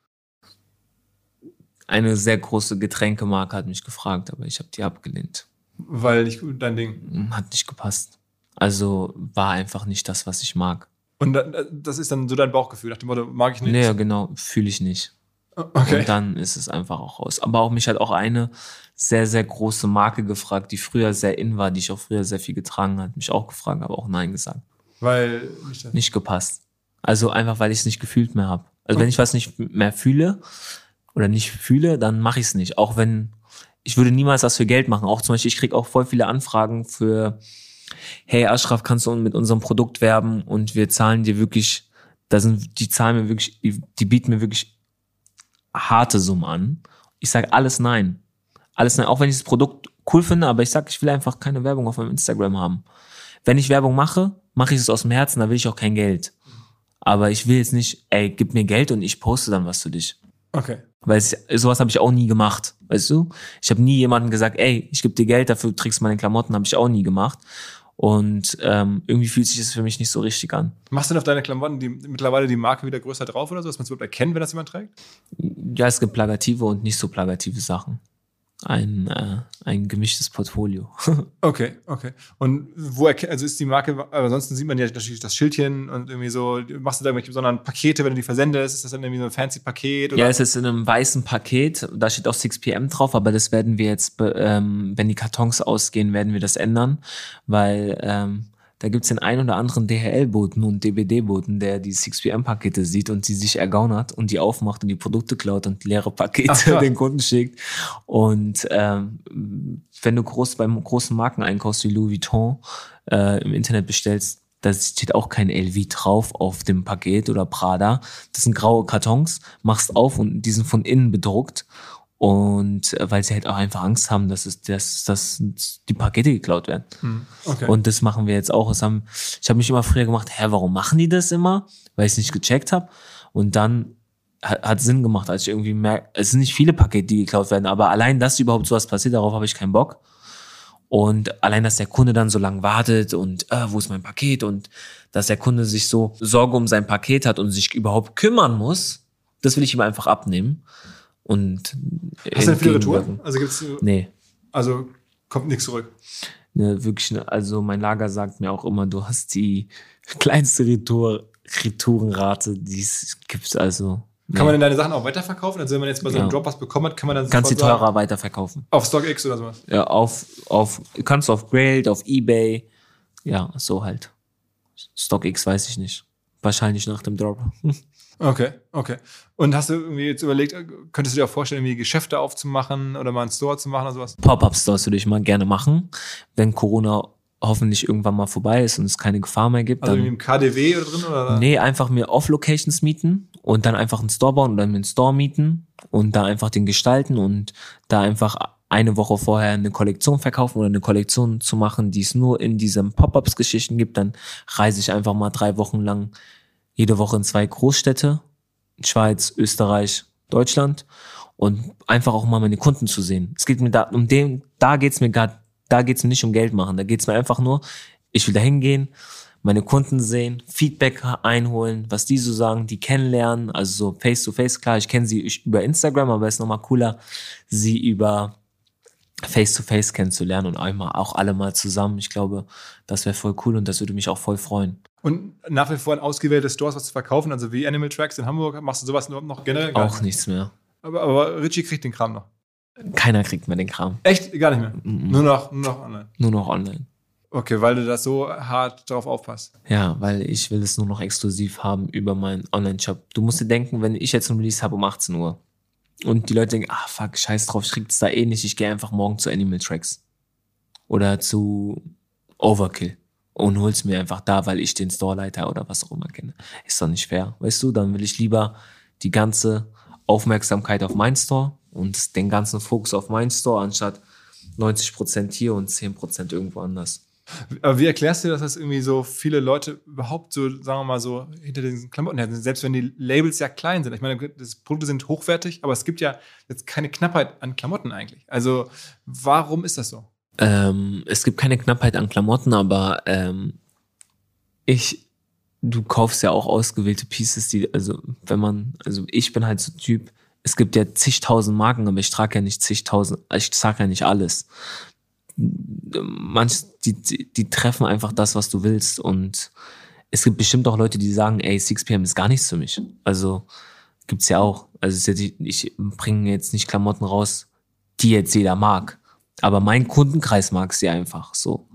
Speaker 2: eine sehr große Getränkemarke hat mich gefragt, aber ich habe die abgelehnt.
Speaker 1: Weil nicht dein Ding.
Speaker 2: Hat nicht gepasst. Also war einfach nicht das, was ich mag.
Speaker 1: Und da- das ist dann so dein Bauchgefühl, nach dem Motto, mag ich nicht.
Speaker 2: Nee, genau, fühle ich nicht.
Speaker 1: Okay.
Speaker 2: Und dann ist es einfach auch raus. Aber auch mich hat auch eine sehr, sehr große Marke gefragt, die früher sehr in war, die ich auch früher sehr viel getragen hat, mich auch gefragt, aber auch Nein gesagt.
Speaker 1: Weil nicht
Speaker 2: Nicht gepasst. Also einfach, weil ich es nicht gefühlt mehr habe. Also wenn ich was nicht mehr fühle oder nicht fühle, dann mache ich es nicht. Auch wenn, ich würde niemals das für Geld machen. Auch zum Beispiel, ich kriege auch voll viele Anfragen für, hey Ashraf, kannst du mit unserem Produkt werben und wir zahlen dir wirklich, da sind, die zahlen mir wirklich, die, die bieten mir wirklich harte Summen an. Ich sage alles nein. Alles nein, auch wenn ich das Produkt cool finde, aber ich sage, ich will einfach keine Werbung auf meinem Instagram haben. Wenn ich Werbung mache, mache ich es aus dem Herzen, da will ich auch kein Geld. Aber ich will jetzt nicht, ey, gib mir Geld und ich poste dann was für dich.
Speaker 1: Okay.
Speaker 2: Weil es, sowas habe ich auch nie gemacht, weißt du? Ich habe nie jemandem gesagt, ey, ich gebe dir Geld, dafür trägst du meine Klamotten, habe ich auch nie gemacht. Und ähm, irgendwie fühlt sich das für mich nicht so richtig an.
Speaker 1: Machst du denn auf deine Klamotten die, mittlerweile die Marke wieder größer drauf oder so, dass man es überhaupt erkennt, wenn das jemand trägt?
Speaker 2: Ja, es gibt plagative und nicht so plagative Sachen. Ein, äh, ein gemischtes Portfolio.
Speaker 1: Okay, okay. Und wo also ist die Marke, aber ansonsten sieht man ja natürlich das Schildchen und irgendwie so, machst du da irgendwelche besonderen Pakete, wenn du die versendest? Ist das dann irgendwie so ein fancy Paket?
Speaker 2: Ja, es ist in einem weißen Paket. Da steht auch 6pm drauf, aber das werden wir jetzt, ähm, wenn die Kartons ausgehen, werden wir das ändern, weil ähm, da gibt's den einen oder anderen DHL-Boten und DBD-Boten, der die 6pm-Pakete sieht und die sich ergaunert und die aufmacht und die Produkte klaut und leere Pakete
Speaker 1: Ach,
Speaker 2: den Kunden schickt. Und ähm, wenn du groß beim großen Marken einkaufst wie Louis Vuitton äh, im Internet bestellst, da steht auch kein LV drauf auf dem Paket oder Prada. Das sind graue Kartons, machst auf und die sind von innen bedruckt. Und äh, weil sie halt auch einfach Angst haben, dass es, dass, dass die Pakete geklaut werden.
Speaker 1: okay.
Speaker 2: Und das machen wir jetzt auch. Es haben, ich habe mich immer früher gemacht, hä, warum machen die das immer? Weil ich es nicht gecheckt habe. Und dann hat, hat Sinn gemacht, als ich irgendwie merke, es sind nicht viele Pakete, die geklaut werden, aber allein, dass überhaupt sowas passiert, darauf habe ich keinen Bock. Und allein, dass der Kunde dann so lange wartet und äh, wo ist mein Paket und dass der Kunde sich so Sorge um sein Paket hat und sich überhaupt kümmern muss, das will ich ihm einfach abnehmen. Und
Speaker 1: Hast du denn viele. Retouren? Also gibt's,
Speaker 2: Nee.
Speaker 1: also kommt nichts zurück.
Speaker 2: Ne, wirklich, also mein Lager sagt mir auch immer, du hast die kleinste Retour, Retourenrate, die es gibt. Also
Speaker 1: Kann man denn deine Sachen auch weiterverkaufen? Also wenn man jetzt bei so einem
Speaker 2: Ja.
Speaker 1: Drop was bekommen hat, kann man dann
Speaker 2: kannst die teurer weiterverkaufen.
Speaker 1: auf StockX oder sowas?
Speaker 2: Ja, auf, auf, kannst du auf Grailed, auf Ebay. Ja, so halt. StockX weiß ich nicht. Wahrscheinlich nach dem Drop.
Speaker 1: Okay, okay. Und hast du irgendwie jetzt überlegt, äh, könntest du dir auch vorstellen, irgendwie Geschäfte aufzumachen oder mal einen Store zu machen oder sowas?
Speaker 2: Pop-Up-Stores würde ich mal gerne machen, wenn Corona hoffentlich irgendwann mal vorbei ist und es keine Gefahr mehr gibt.
Speaker 1: Also
Speaker 2: dann
Speaker 1: im KDW oder drin? Oder?
Speaker 2: Nee, einfach mir Off-Locations mieten und dann einfach einen Store bauen oder mir einen Store mieten und da einfach den gestalten und da einfach eine Woche vorher eine Kollektion verkaufen oder eine Kollektion zu machen, die es nur in diesen Pop-Ups-Geschichten gibt, dann reise ich einfach mal drei Wochen lang jede Woche in zwei Großstädte, Schweiz, Österreich, Deutschland und einfach auch mal meine Kunden zu sehen. Es geht mir da um den, da geht's mir gar, da geht's mir nicht um Geld machen, da geht's mir einfach nur, ich will da hingehen, meine Kunden sehen, Feedback einholen, was die so sagen, die kennenlernen, also so face to face, klar, ich kenne sie über Instagram, aber es ist nochmal cooler, sie über face to face kennenzulernen und einmal auch alle mal zusammen. Ich glaube, das wäre voll cool und das würde mich auch voll freuen.
Speaker 1: Und nach wie vor in ausgewählte Stores was zu verkaufen, also wie Animal Tracks in Hamburg, machst du sowas überhaupt noch generell? Gar
Speaker 2: Auch
Speaker 1: nicht.
Speaker 2: nichts mehr.
Speaker 1: Aber, aber Richie kriegt den Kram noch.
Speaker 2: Keiner kriegt mehr den Kram.
Speaker 1: Echt? Gar nicht mehr.
Speaker 2: Mhm.
Speaker 1: Nur noch, nur noch online.
Speaker 2: Nur noch online.
Speaker 1: Okay, weil du da so hart drauf aufpasst.
Speaker 2: Ja, weil ich will es nur noch exklusiv haben über meinen Online-Shop. Du musst dir denken, wenn ich jetzt ein Release habe um 18 Uhr und die Leute denken, ah fuck, scheiß drauf, ich krieg's da eh nicht, ich gehe einfach morgen zu Animal Tracks oder zu Overkill und hol's mir einfach da, weil ich den Storeleiter oder was auch immer kenne. Ist doch nicht fair, weißt du? Dann will ich lieber die ganze Aufmerksamkeit auf meinen Store und den ganzen Fokus auf meinen Store anstatt 90% hier und 10% irgendwo anders.
Speaker 1: Aber wie erklärst du das, dass irgendwie so viele Leute überhaupt so, sagen wir mal so, hinter diesen Klamotten her sind, selbst wenn die Labels ja klein sind? Ich meine, das Produkte sind hochwertig, aber es gibt ja jetzt keine Knappheit an Klamotten eigentlich. Also, warum ist das so?
Speaker 2: Ähm, es gibt keine Knappheit an Klamotten, aber ähm, ich, du kaufst ja auch ausgewählte Pieces, die, also wenn man, also ich bin halt so ein Typ, es gibt ja zigtausend Marken, aber ich trage ja nicht zigtausend, ich trage ja nicht alles. Manch, die, die, die treffen einfach das, was du willst und es gibt bestimmt auch Leute, die sagen, ey, 6pm ist gar nichts für mich. Also gibt's ja auch. Also es ich bringe jetzt nicht Klamotten raus, die jetzt jeder mag. Aber mein Kundenkreis mag sie einfach so.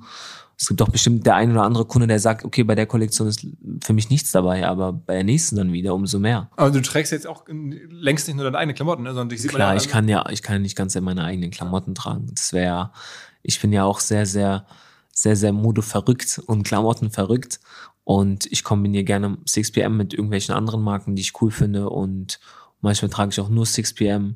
Speaker 2: Es gibt doch bestimmt der ein oder andere Kunde, der sagt, okay, bei der Kollektion ist für mich nichts dabei, aber bei der nächsten dann wieder umso mehr.
Speaker 1: Aber du trägst jetzt auch längst nicht nur deine eigenen Klamotten, ne, sondern dich sieht
Speaker 2: Klar,
Speaker 1: man ja
Speaker 2: ich kann ja, ich kann nicht ganz meine eigenen Klamotten tragen. Das wäre ja, ich bin ja auch sehr, sehr, sehr, sehr Mode verrückt und Klamotten verrückt. Und ich kombiniere gerne 6pm mit irgendwelchen anderen Marken, die ich cool finde. Und manchmal trage ich auch nur 6pm.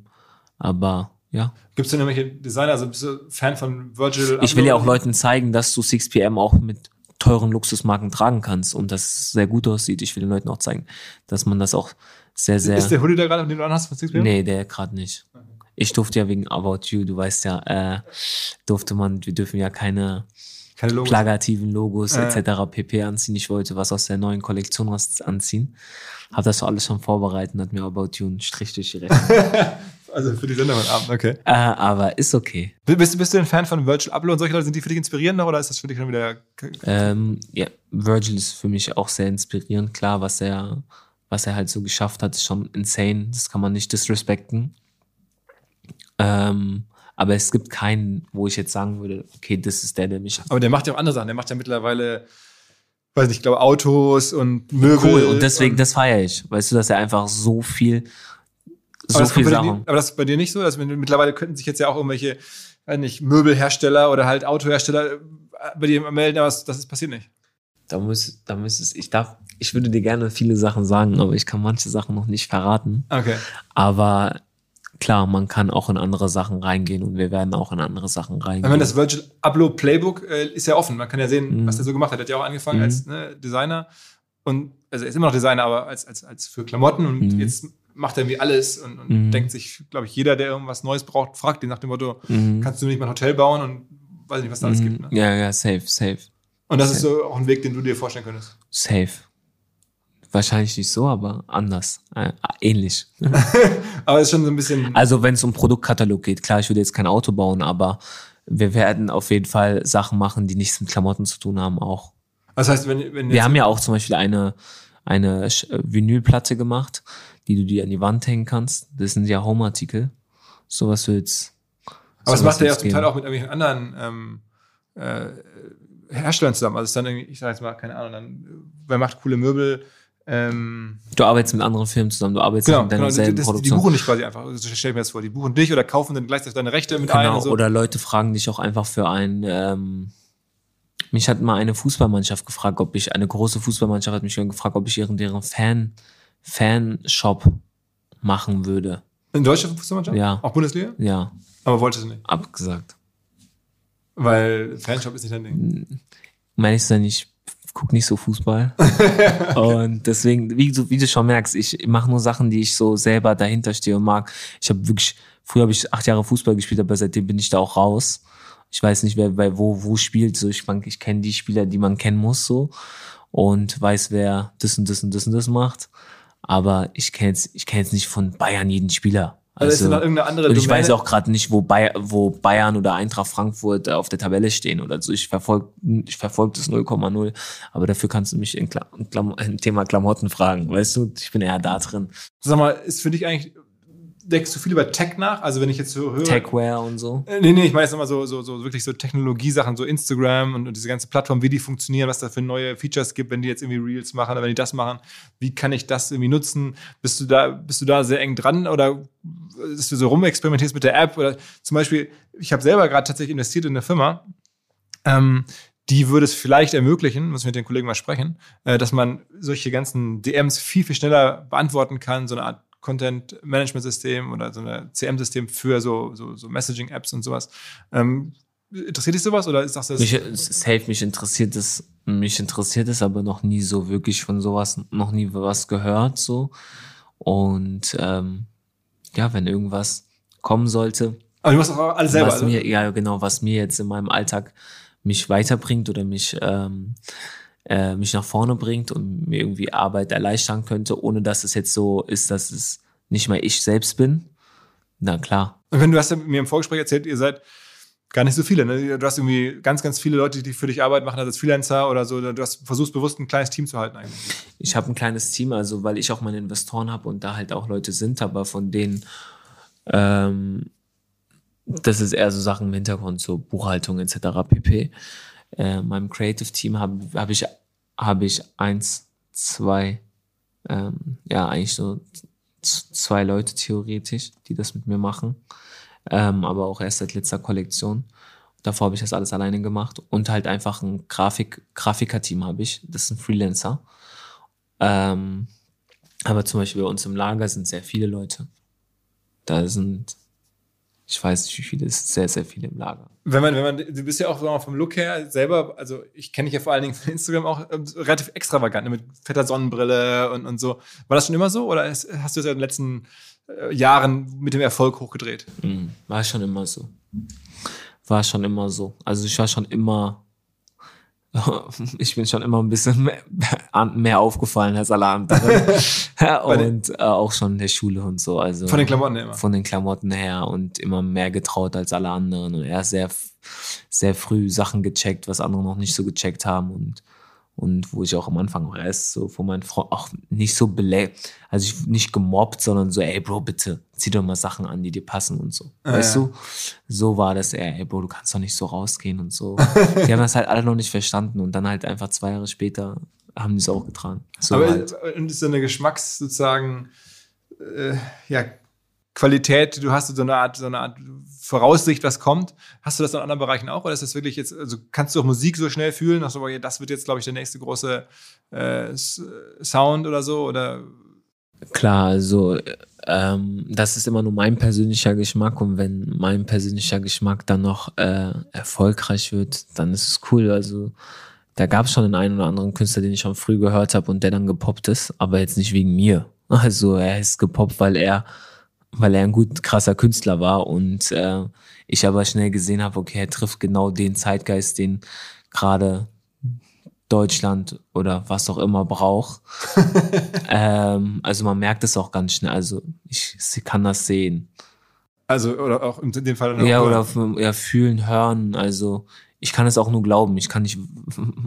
Speaker 2: Aber ja,
Speaker 1: Gibt es denn irgendwelche Designer, also bist du Fan von Virgil?
Speaker 2: ich will ja auch
Speaker 1: Abloh?
Speaker 2: Leuten zeigen, dass du 6pm auch mit teuren Luxusmarken tragen kannst und das sehr gut aussieht. Ich will den Leuten auch zeigen, dass man das auch sehr, sehr.
Speaker 1: Ist der Hoodie da gerade, den du anhast von 6
Speaker 2: Nee, der gerade nicht. Ich durfte ja wegen About You, du weißt ja, äh, durfte man, wir dürfen ja keine
Speaker 1: Keine Logos.
Speaker 2: plagativen Logos
Speaker 1: Äh.
Speaker 2: etc. pp anziehen. Ich wollte was aus der neuen Kollektion was anziehen. Hab das alles schon vorbereitet und hat mir About You einen Strich durch die Rechnung.
Speaker 1: Also für die Sendung heute Abend, okay.
Speaker 2: Äh, aber ist okay.
Speaker 1: Bist, bist du ein Fan von Virgil Abloh und solche Leute? Sind die für dich inspirierender oder ist das für dich schon wieder.
Speaker 2: Ähm, ja, Virgil ist für mich auch sehr inspirierend. Klar, was er, was er halt so geschafft hat, ist schon insane. Das kann man nicht disrespekten. Ähm, aber es gibt keinen, wo ich jetzt sagen würde, okay, das ist der, der mich.
Speaker 1: Aber der macht ja auch andere Sachen. Der macht ja mittlerweile, weiß nicht, ich glaube, Autos und Möbel.
Speaker 2: Cool. Und deswegen, das feiere ich. Weißt du, dass er einfach so viel, so
Speaker 1: aber das,
Speaker 2: viel Sachen.
Speaker 1: aber das ist bei dir nicht so? Also mittlerweile könnten sich jetzt ja auch irgendwelche, weiß nicht, Möbelhersteller oder halt Autohersteller äh, bei dir melden, aber das, das ist passiert nicht.
Speaker 2: Da muss, da muss es, ich darf, ich würde dir gerne viele Sachen sagen, aber ich kann manche Sachen noch nicht verraten.
Speaker 1: Okay.
Speaker 2: Aber klar, man kann auch in andere Sachen reingehen und wir werden auch in andere Sachen
Speaker 1: Ich
Speaker 2: reingehen.
Speaker 1: meine, das Virgil Abloh Playbook äh, ist ja offen. Man kann ja sehen,
Speaker 2: Mhm.
Speaker 1: was er so gemacht hat. Er hat ja auch angefangen
Speaker 2: Mhm.
Speaker 1: als ne, Designer und also er ist immer noch Designer, aber als, als, als für Klamotten und
Speaker 2: Mhm.
Speaker 1: jetzt macht irgendwie alles und, und
Speaker 2: Mhm.
Speaker 1: denkt sich, glaube ich, jeder, der irgendwas Neues braucht, fragt ihn nach dem Motto,
Speaker 2: Mhm.
Speaker 1: kannst du nicht mal ein Hotel bauen und weiß nicht, was da alles gibt.
Speaker 2: Mhm.
Speaker 1: Ne?
Speaker 2: Ja, ja, safe, safe,
Speaker 1: Und das ist so auch ein Weg, den du dir vorstellen könntest.
Speaker 2: safe. Wahrscheinlich nicht so, aber anders. Äh, ähnlich.
Speaker 1: Aber es ist schon so ein bisschen.
Speaker 2: Also wenn es um Produktkatalog geht, klar, ich würde jetzt kein Auto bauen, aber wir werden auf jeden Fall Sachen machen, die nichts mit Klamotten zu tun haben auch.
Speaker 1: das heißt, wenn, wenn
Speaker 2: Wir haben ja auch zum Beispiel eine, eine Vinylplatte gemacht, die du dir an die Wand hängen kannst. Das sind ja Home-Artikel. Sowas wird's.
Speaker 1: aber das macht er ja zum Teil auch mit irgendwelchen anderen ähm, äh, Herstellern zusammen. Also es ist dann irgendwie, ich sage jetzt mal, keine Ahnung, dann, wer macht coole Möbel? Ähm,
Speaker 2: Du arbeitest mit anderen Firmen zusammen, du arbeitest
Speaker 1: Genau,
Speaker 2: mit deiner
Speaker 1: genau
Speaker 2: selben
Speaker 1: das, die
Speaker 2: Produktion.
Speaker 1: buchen dich quasi einfach. So stell ich mir das vor. Die buchen dich oder kaufen dann gleichzeitig deine Rechte mit ein
Speaker 2: Genau,
Speaker 1: und so.
Speaker 2: oder Leute fragen dich auch einfach für ein, ähm, mich hat mal eine Fußballmannschaft gefragt, ob ich, eine große Fußballmannschaft hat mich gefragt, ob ich ihren, deren Fan, Fanshop machen würde.
Speaker 1: In deutscher Fußballmannschaft?
Speaker 2: Ja.
Speaker 1: Auch Bundesliga?
Speaker 2: Ja,
Speaker 1: Aber wolltest du nicht.
Speaker 2: abgesagt.
Speaker 1: Weil Fanshop ist nicht dein Ding.
Speaker 2: Meine ich dann ich guck nicht so Fußball. und deswegen, wie du, wie du schon merkst, ich mache nur Sachen, die ich so selber dahinter stehe und mag. Ich habe wirklich, früher habe ich acht Jahre Fußball gespielt, aber seitdem bin ich da auch raus. Ich weiß nicht, wer bei wo, wo spielt. So, ich, mein, ich kenne die Spieler, die man kennen muss, so. Und weiß, wer das und das und das und das macht. Aber ich kenne jetzt, ich kenne jetzt nicht von Bayern jeden Spieler.
Speaker 1: Also, ist dann irgendeine andere
Speaker 2: Und ich
Speaker 1: Domäne?
Speaker 2: weiß auch gerade nicht, wo, Bay wo Bayern oder Eintracht Frankfurt auf der Tabelle stehen oder so. Ich verfolge ich verfolg das 0,0. Aber dafür kannst du mich in, in Klam im Thema Klamotten fragen. Weißt du, ich bin eher da drin.
Speaker 1: Sag mal, ist für dich eigentlich, denkst du viel über Tech nach? Also wenn ich jetzt so höre.
Speaker 2: Techwear und so.
Speaker 1: Äh, Nee, nee, ich meine jetzt nochmal so, so, so wirklich so Technologiesachen, so Instagram und, und diese ganze Plattform, wie die funktionieren, was da für neue Features gibt, wenn die jetzt irgendwie Reels machen oder wenn die das machen, wie kann ich das irgendwie nutzen? Bist du da, bist du da sehr eng dran oder dass du so rumexperimentierst mit der App oder zum Beispiel, ich habe selber gerade tatsächlich investiert in eine Firma, ähm, die würde es vielleicht ermöglichen, muss ich mit den Kollegen mal sprechen, äh, dass man solche ganzen DMs viel, viel schneller beantworten kann, so eine Art Content-Management-System oder so ein CM-System für so, so, so Messaging-Apps und sowas. Ähm, interessiert dich sowas oder sagst du das?
Speaker 2: Mich, safe, mich interessiert es, mich interessiert es aber noch nie so wirklich von sowas, noch nie was gehört, so. Und, ähm, ja, wenn irgendwas kommen sollte,
Speaker 1: Aber du machst auch alles selber.
Speaker 2: was
Speaker 1: also?
Speaker 2: mir, ja genau, was mir jetzt in meinem Alltag mich weiterbringt oder mich, ähm, äh, mich nach vorne bringt und mir irgendwie Arbeit erleichtern könnte, ohne dass es jetzt so ist, dass es nicht mehr ich selbst bin. Na klar.
Speaker 1: Und wenn du hast ja mir im Vorgespräch erzählt, ihr seid gar nicht so viele. Ne? Du hast irgendwie ganz, ganz viele Leute, die für dich Arbeit machen, also als Freelancer oder so. Du hast versuchst bewusst ein kleines Team zu halten eigentlich.
Speaker 2: Ich habe ein kleines Team, also weil ich auch meine Investoren habe und da halt auch Leute sind, aber von denen, ähm, das ist eher so Sachen im Hintergrund, so Buchhaltung etc. pp. Äh, meinem Creative Team habe hab ich, hab ich eins, zwei, ähm, ja, eigentlich so zwei Leute theoretisch, die das mit mir machen. Ähm, aber auch erst seit letzter Kollektion. Davor habe ich das alles alleine gemacht und halt einfach ein Grafik, Grafiker-Team habe ich. Das ist ein Freelancer. Ähm, aber zum Beispiel bei uns im Lager sind sehr viele Leute. Da sind, ich weiß nicht wie viele, es sind sehr, sehr viele im Lager.
Speaker 1: Wenn man, wenn man, du bist ja auch mal, vom Look her selber, also ich kenne dich ja vor allen Dingen von Instagram auch ähm, relativ extravagant, ne, mit fetter Sonnenbrille und, und so. War das schon immer so oder hast hast du das ja in den letzten äh, Jahren mit dem Erfolg hochgedreht?
Speaker 2: Mhm. War schon immer so. War schon immer so. Also ich war schon immer ich bin schon immer ein bisschen mehr, mehr aufgefallen als alle anderen. und äh, auch schon in der Schule und so. Also
Speaker 1: Von den Klamotten her immer.
Speaker 2: Von den Klamotten her und immer mehr getraut als alle anderen. Und er ist sehr, sehr früh Sachen gecheckt, was andere noch nicht so gecheckt haben. Und und wo ich auch am Anfang erst so von meinen Freunden auch nicht so belä, also ich nicht gemobbt, sondern so, ey Bro, bitte zieh doch mal Sachen an, die dir passen und so. Ah, weißt ja. du? So war das eher, ey Bro, du kannst doch nicht so rausgehen und so. die haben das halt alle noch nicht verstanden und dann halt einfach zwei Jahre später haben die es auch getragen. So
Speaker 1: Aber
Speaker 2: halt.
Speaker 1: und ist so eine Geschmacks sozusagen äh, ja Qualität, du hast so eine Art, so eine Art Voraussicht, was kommt. Hast du das in anderen Bereichen auch? Oder ist das wirklich jetzt, also kannst du auch Musik so schnell fühlen? Ach so, das wird jetzt, glaube ich, der nächste große äh, Sound oder so? Oder?
Speaker 2: Klar, also ähm, das ist immer nur mein persönlicher Geschmack und wenn mein persönlicher Geschmack dann noch äh, erfolgreich wird, dann ist es cool. Also da gab es schon den einen oder anderen Künstler, den ich schon früh gehört habe und der dann gepoppt ist, aber jetzt nicht wegen mir. Also er ist gepoppt, weil er weil er ein gut krasser Künstler war und äh, ich aber schnell gesehen habe, okay, er trifft genau den Zeitgeist, den gerade Deutschland oder was auch immer braucht. ähm, also man merkt es auch ganz schnell. Also ich, ich kann das sehen.
Speaker 1: Also oder auch in dem Fall.
Speaker 2: Ja oder ja, fühlen, hören. Also ich kann es auch nur glauben. Ich kann nicht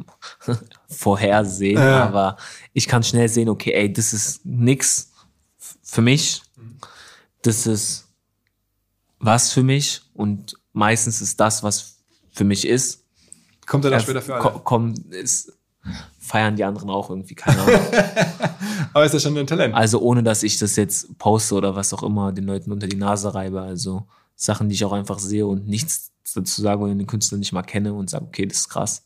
Speaker 2: vorhersehen, ja. aber ich kann schnell sehen, okay, ey, das ist nix für mich das ist was für mich und meistens ist das, was für mich ist.
Speaker 1: Kommt er dann später für alle?
Speaker 2: Kommt, ist, feiern die anderen auch irgendwie, keine Ahnung.
Speaker 1: Aber ist das schon ein Talent?
Speaker 2: Also ohne, dass ich das jetzt poste oder was auch immer den Leuten unter die Nase reibe. Also Sachen, die ich auch einfach sehe und nichts dazu sage und den Künstler nicht mal kenne und sage, okay, das ist krass.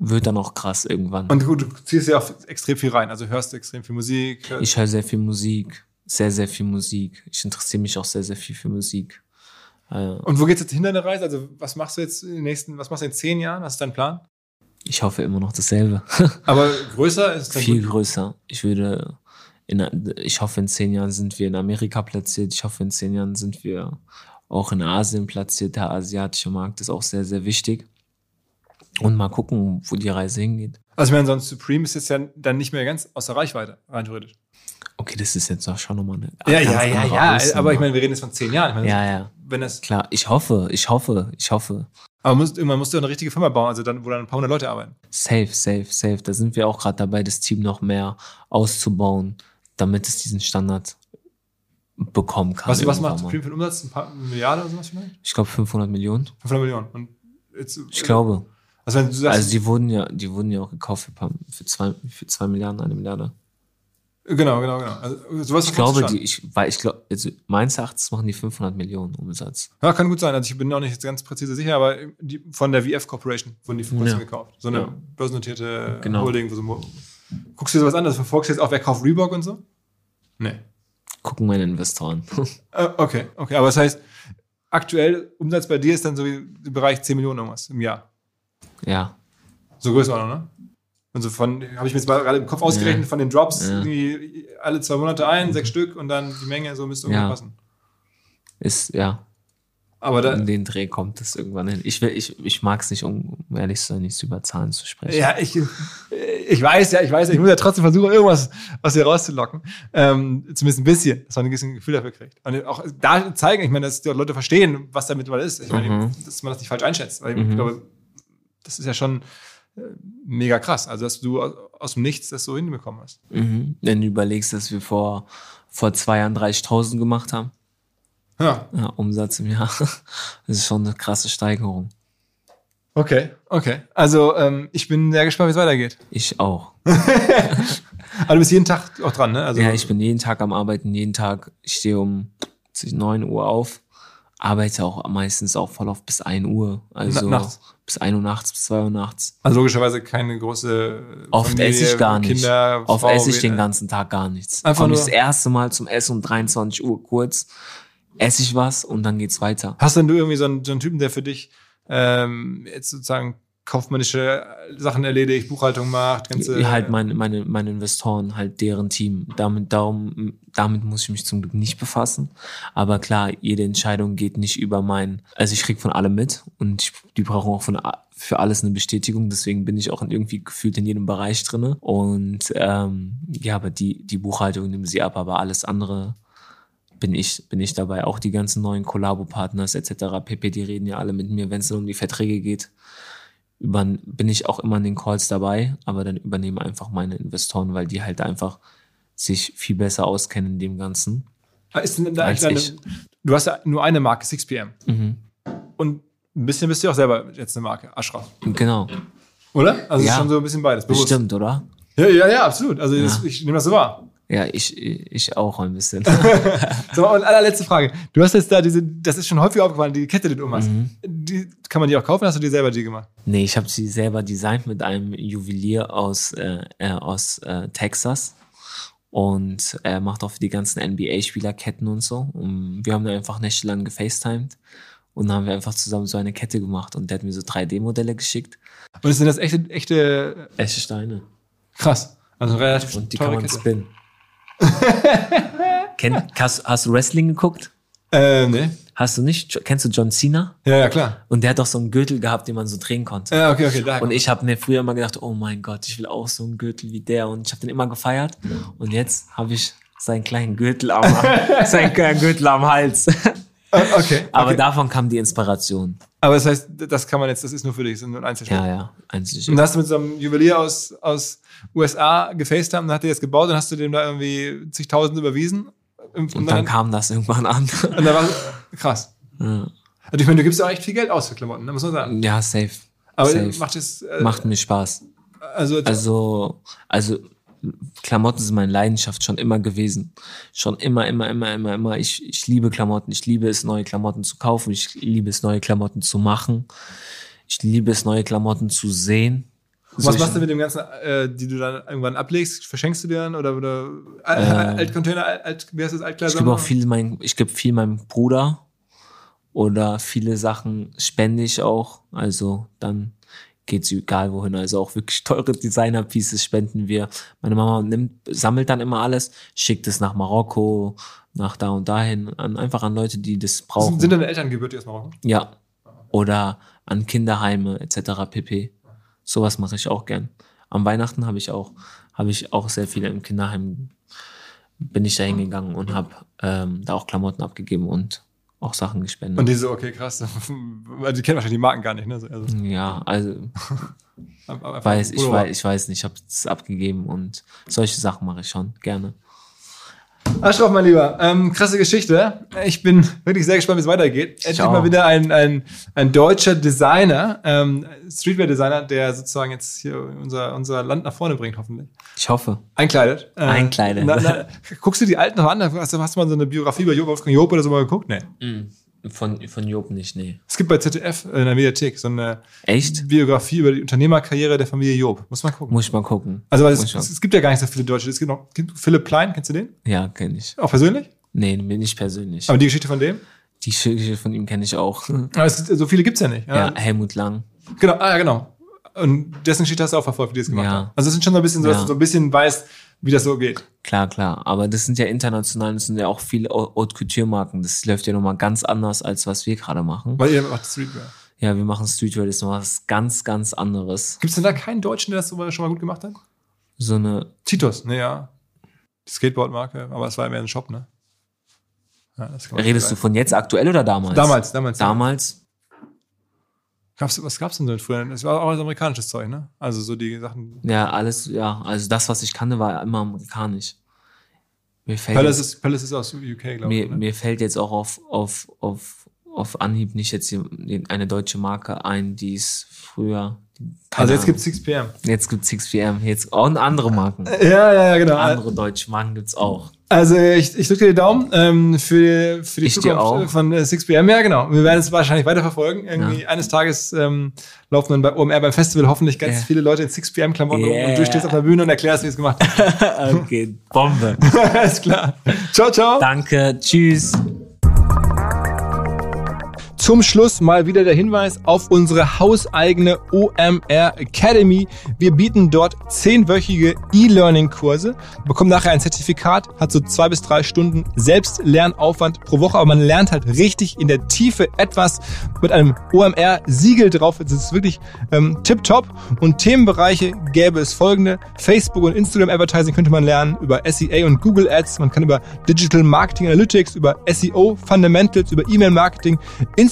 Speaker 2: Wird dann auch krass irgendwann.
Speaker 1: Und gut, du ziehst ja auch extrem viel rein. Also hörst du extrem viel Musik.
Speaker 2: Ich höre sehr viel Musik sehr, sehr viel Musik. Ich interessiere mich auch sehr, sehr viel für Musik.
Speaker 1: Äh, Und wo geht's jetzt hin deine Reise? Also was machst du jetzt in den nächsten, was machst du in zehn Jahren? Was ist dein Plan?
Speaker 2: Ich hoffe immer noch dasselbe.
Speaker 1: Aber größer ist
Speaker 2: es Viel gut? größer. Ich würde, in, ich hoffe in zehn Jahren sind wir in Amerika platziert. Ich hoffe in zehn Jahren sind wir auch in Asien platziert. Der asiatische Markt ist auch sehr, sehr wichtig. Und mal gucken, wo die Reise hingeht.
Speaker 1: Also, ich meine, sonst Supreme ist jetzt ja dann nicht mehr ganz außer Reichweite, rein theoretisch.
Speaker 2: Okay, das ist jetzt auch schon nochmal eine.
Speaker 1: Ja, ja, ja, ja. Aber ich meine, wir reden jetzt von zehn Jahren. Meine,
Speaker 2: ja, ja.
Speaker 1: Wenn das
Speaker 2: Klar, ich hoffe, ich hoffe, ich hoffe.
Speaker 1: Aber musst, irgendwann musst du eine richtige Firma bauen, also dann, wo dann ein paar hundert Leute arbeiten.
Speaker 2: Safe, safe, safe. Da sind wir auch gerade dabei, das Team noch mehr auszubauen, damit es diesen Standard bekommen kann.
Speaker 1: Was, was macht Supreme für einen Umsatz? Ein paar Milliarden oder sowas vielleicht?
Speaker 2: Ich glaube 500 Millionen.
Speaker 1: 500 Millionen. Und
Speaker 2: jetzt, ich glaube. Also, wenn du sagst, also die wurden ja, die wurden ja auch gekauft für, für, zwei, für zwei Milliarden, eine Milliarde.
Speaker 1: Genau, genau, genau. Also,
Speaker 2: sowas ich glaube, die, ich, weil ich glaube, also meines Erachtens machen die 500 Millionen Umsatz.
Speaker 1: Ja, kann gut sein. Also ich bin auch nicht ganz präzise sicher, aber die, von der VF Corporation wurden die vor kurzem ja. gekauft. So eine ja. börsennotierte genau. Holding. Wo so, guckst du dir sowas an? Das verfolgst du jetzt auch, wer kauft Reebok und so? Nee.
Speaker 2: Gucken meine Investoren.
Speaker 1: uh, okay, okay. Aber das heißt, aktuell Umsatz bei dir ist dann so im Bereich 10 Millionen irgendwas im Jahr.
Speaker 2: Ja.
Speaker 1: So größer auch, ne? Also von, habe ich mir jetzt mal gerade im Kopf ausgerechnet, ja. von den Drops, ja. alle zwei Monate ein, sechs Stück und dann die Menge, so müsste irgendwie ja. passen.
Speaker 2: Ist, ja.
Speaker 1: Aber da,
Speaker 2: in den Dreh kommt es irgendwann hin. Ich, will, ich, ich mag es nicht, um ehrlich zu sein, nicht über Zahlen zu sprechen.
Speaker 1: Ja, ich, ich weiß ja, ich weiß, ich muss ja trotzdem versuchen, irgendwas aus dir rauszulocken. Ähm, zumindest ein bisschen, dass man ein bisschen Gefühl dafür kriegt. Und auch da zeigen, ich meine, dass die Leute verstehen, was damit mal ist. Ich meine, mhm. dass man das nicht falsch einschätzt. Weil mhm. ich glaube, das ist ja schon mega krass. Also, dass du aus dem Nichts das so hinbekommen hast.
Speaker 2: Mhm. Wenn du überlegst, dass wir vor, vor zwei Jahren 30.000 gemacht haben.
Speaker 1: Ja.
Speaker 2: ja. Umsatz im Jahr. Das ist schon eine krasse Steigerung.
Speaker 1: Okay, okay. Also, ähm, ich bin sehr gespannt, wie es weitergeht.
Speaker 2: Ich auch.
Speaker 1: Aber du bist jeden Tag auch dran, ne?
Speaker 2: Also, ja, ich bin jeden Tag am Arbeiten, jeden Tag. Ich stehe um 9 Uhr auf arbeite auch meistens auch voll auf bis 1 Uhr. Also nachts. bis 1 Uhr nachts, bis 2 Uhr nachts.
Speaker 1: Also logischerweise keine große
Speaker 2: Oft Familie, esse ich gar nicht. Kinder, Oft Frau, esse ich den ganzen Tag gar nichts. Einfach Komme nur das erste Mal zum Essen um 23 Uhr kurz, esse ich was und dann geht's weiter.
Speaker 1: Hast denn du irgendwie so einen, so einen Typen, der für dich ähm, jetzt sozusagen kaufmännische Sachen erledigt, Buchhaltung macht, ganze.
Speaker 2: Ja, halt meine, meine, meine Investoren, halt deren Team. Damit, darum, damit muss ich mich zum Glück nicht befassen. Aber klar, jede Entscheidung geht nicht über mein, also ich krieg von allem mit und ich, die brauchen auch von, für alles eine Bestätigung. Deswegen bin ich auch irgendwie gefühlt in jedem Bereich drinne. Und ähm, ja, aber die, die Buchhaltung nehmen sie ab, aber alles andere bin ich, bin ich dabei. Auch die ganzen neuen Kollabo-Partners etc. pp, die reden ja alle mit mir, wenn es um die Verträge geht über, bin ich auch immer in den Calls dabei, aber dann übernehmen einfach meine Investoren, weil die halt einfach sich viel besser auskennen in dem Ganzen.
Speaker 1: Ah, Ist denn
Speaker 2: Als
Speaker 1: deine, du hast ja nur eine Marke, 6pm.
Speaker 2: Mhm.
Speaker 1: Und ein bisschen bist du auch selber jetzt eine Marke, Ashraf.
Speaker 2: Genau.
Speaker 1: Oder? Also
Speaker 2: Ja.
Speaker 1: schon so ein bisschen beides. bewusst.
Speaker 2: Bestimmt, oder?
Speaker 1: Ja, ja, ja, absolut. Also das, ich nehme das so wahr.
Speaker 2: Ja, ich, ich auch ein bisschen.
Speaker 1: So, und allerletzte Frage. Du hast jetzt da diese, das ist schon häufig aufgefallen, die Kette, die du um hast.
Speaker 2: Mhm.
Speaker 1: Die, kann man die auch kaufen? Hast du die selber die gemacht?
Speaker 2: nee, ich habe sie selber designt mit einem Juwelier aus, äh, äh, aus äh, Texas. Und er macht auch für die ganzen NBA-Spielerketten und so. Und wir haben da einfach nächtelang gefacetimed. Und dann haben wir einfach zusammen so eine Kette gemacht. Und der hat mir so 3D-Modelle geschickt.
Speaker 1: Und sind das echte, echte,
Speaker 2: Echte Steine.
Speaker 1: krass. Also relativ
Speaker 2: Und die kann man
Speaker 1: Kette.
Speaker 2: spinnen. Kenn, hast, hast du Wrestling geguckt?
Speaker 1: Äh, nee.
Speaker 2: Hast du nicht? Kennst du John Cena?
Speaker 1: Ja, ja, klar.
Speaker 2: Und der hat doch so einen Gürtel gehabt, den man so drehen konnte.
Speaker 1: Ja, okay, okay. Da.
Speaker 2: Und ich habe mir früher immer gedacht, oh mein Gott, ich will auch so einen Gürtel wie der. Und ich habe den immer gefeiert. Und jetzt habe ich seinen kleinen Gürtel am, seinen kleinen Gürtel am Hals.
Speaker 1: Äh, okay.
Speaker 2: Aber
Speaker 1: okay.
Speaker 2: davon kam die Inspiration.
Speaker 1: Aber das heißt, das kann man jetzt, das ist nur für dich, das ist nur ein Einzelstück.
Speaker 2: Ja, ja, einzig.
Speaker 1: Und dann hast du mit so einem Juwelier aus, aus USA gefacetimed und hat dir das gebaut und hast du dem da irgendwie zigtausend überwiesen. Und,
Speaker 2: Und dann kam das irgendwann an.
Speaker 1: und dann war krass.
Speaker 2: Ja.
Speaker 1: Also ich meine, du gibst ja auch echt viel Geld aus für Klamotten, ne, muss man sagen.
Speaker 2: ja, safe.
Speaker 1: Aber
Speaker 2: safe.
Speaker 1: macht es, äh,
Speaker 2: Macht mir Spaß.
Speaker 1: also,
Speaker 2: Also, also Klamotten sind meine Leidenschaft schon immer gewesen. Schon immer, immer, immer, immer, immer. Ich, ich liebe Klamotten. Ich liebe es, neue Klamotten zu kaufen. Ich liebe es, neue Klamotten zu machen. Ich liebe es, neue Klamotten zu sehen.
Speaker 1: was
Speaker 2: Solche-
Speaker 1: machst du mit dem ganzen, äh, die du dann irgendwann ablegst? Verschenkst du dir dann oder, oder Al- Altcontainer, Alt, wie heißt das,
Speaker 2: Ich
Speaker 1: Altkleider?
Speaker 2: gebe auch viel mein, ich gebe viel meinem Bruder oder viele Sachen spende ich auch. Also dann geht's egal wohin. Also auch wirklich teure Designer-Pieces spenden wir. Meine Mama nimmt, sammelt dann immer alles, schickt es nach Marokko, nach da und dahin, an, einfach an Leute, die das brauchen.
Speaker 1: Sind, sind deine Eltern gebürtig aus Marokko?
Speaker 2: ja. Oder an Kinderheime etc. pp. Sowas mache ich auch gern. Am Weihnachten habe ich auch, habe ich auch sehr viele im Kinderheim bin ich da hingegangen und habe ähm, da auch Klamotten abgegeben und auch Sachen gespendet.
Speaker 1: Und die so, okay, krass. Weil die kennen wahrscheinlich die Marken gar nicht, ne? Also,
Speaker 2: ja, also weiß, ich weiß, ich weiß nicht, ich habe es abgegeben und solche Sachen mache ich schon gerne.
Speaker 1: Aschraf, mein Lieber, ähm, krasse Geschichte. Ich bin wirklich sehr gespannt, wie es weitergeht. Endlich mal wieder ein, ein, ein deutscher Designer, ähm, Streetwear-Designer, der sozusagen jetzt hier unser, unser Land nach vorne bringt, hoffentlich.
Speaker 2: Ich hoffe.
Speaker 1: Einkleidet. Äh,
Speaker 2: Einkleidet.
Speaker 1: Na, na, guckst du die alten noch an? Hast du, hast du mal so eine Biografie über Job, Wolfgang Job oder so mal geguckt? Nee.
Speaker 2: Von, von Job nicht, nee.
Speaker 1: Es gibt bei ZDF in der Mediathek so eine
Speaker 2: Echt?
Speaker 1: Biografie über die Unternehmerkarriere der Familie Job. Muss man gucken.
Speaker 2: Muss ich mal gucken.
Speaker 1: Also, weil es, es, es gibt ja gar nicht so viele Deutsche. Es gibt noch Philipp Klein, kennst du den?
Speaker 2: Ja, kenne ich.
Speaker 1: Auch persönlich?
Speaker 2: Nee, nicht persönlich.
Speaker 1: Aber die Geschichte von dem?
Speaker 2: Die Geschichte von ihm kenne ich auch.
Speaker 1: Aber es, so viele gibt's ja nicht.
Speaker 2: Ja, Helmut Lang.
Speaker 1: Genau, ah, ja, genau. Und dessen Geschichte hast du auch verfolgt, wie die es gemacht
Speaker 2: Ja.
Speaker 1: haben. Also es sind schon so ein bisschen so, dass
Speaker 2: Ja.
Speaker 1: du so ein bisschen weißt, wie das so geht.
Speaker 2: Klar, klar. Aber das sind ja international, das sind ja auch viele Hau- Haute Couture-Marken. Das läuft ja nochmal ganz anders, als was wir gerade machen.
Speaker 1: Weil ihr macht Streetwear.
Speaker 2: Ja, wir machen Streetwear, das ist noch was ganz, ganz anderes.
Speaker 1: Gibt's denn da keinen Deutschen, der das schon mal gut gemacht hat?
Speaker 2: So eine,
Speaker 1: Titus, ne, ja. Die Skateboard-Marke, aber es war ja mehr ein Shop, ne? Ja,
Speaker 2: redest du von jetzt aktuell oder damals?
Speaker 1: Damals, damals.
Speaker 2: Damals?
Speaker 1: Gab's, was gab's denn denn früher? Es war auch alles amerikanisches Zeug, ne? Also so die Sachen.
Speaker 2: Ja, alles, ja. Also das, was ich kannte, war immer amerikanisch. Mir fällt,
Speaker 1: Palace
Speaker 2: jetzt,
Speaker 1: ist, Palace ist aus UK, glaube
Speaker 2: mir,
Speaker 1: ich. Ne?
Speaker 2: mir fällt jetzt auch auf, auf, auf, auf Anhieb nicht jetzt eine deutsche Marke ein, die es früher.
Speaker 1: Also jetzt
Speaker 2: Ahnung.
Speaker 1: gibt's 6pm.
Speaker 2: Jetzt gibt's 6pm, jetzt auch andere Marken.
Speaker 1: Ja, ja, ja, genau.
Speaker 2: Andere deutsche Marken gibt's auch.
Speaker 1: Also ich, ich drücke dir die Daumen ähm, für, für die
Speaker 2: Ich
Speaker 1: Zukunft
Speaker 2: auch.
Speaker 1: von äh, 6pm. Ja, genau. Wir werden es wahrscheinlich weiterverfolgen. Irgendwie eines Tages ähm, laufen dann bei OMR beim Festival hoffentlich ganz
Speaker 2: Ja.
Speaker 1: viele Leute in 6pm-Klamotten rum
Speaker 2: Yeah.
Speaker 1: und du stehst auf der Bühne und erklärst, wie es gemacht hast.
Speaker 2: Okay, Bombe.
Speaker 1: Alles klar. Ciao, ciao.
Speaker 2: Danke, tschüss.
Speaker 1: Zum Schluss mal wieder der Hinweis auf unsere hauseigene OMR Academy. Wir bieten dort zehnwöchige E-Learning-Kurse, bekommen nachher ein Zertifikat, hat so zwei bis drei Stunden Selbstlernaufwand pro Woche, aber man lernt halt richtig in der Tiefe etwas mit einem OMR-Siegel drauf. Es ist wirklich ähm, tipptopp. Und Themenbereiche gäbe es folgende. Facebook und Instagram Advertising könnte man lernen, über SEA und Google Ads. Man kann über Digital Marketing Analytics, über SEO Fundamentals, über E-Mail Marketing.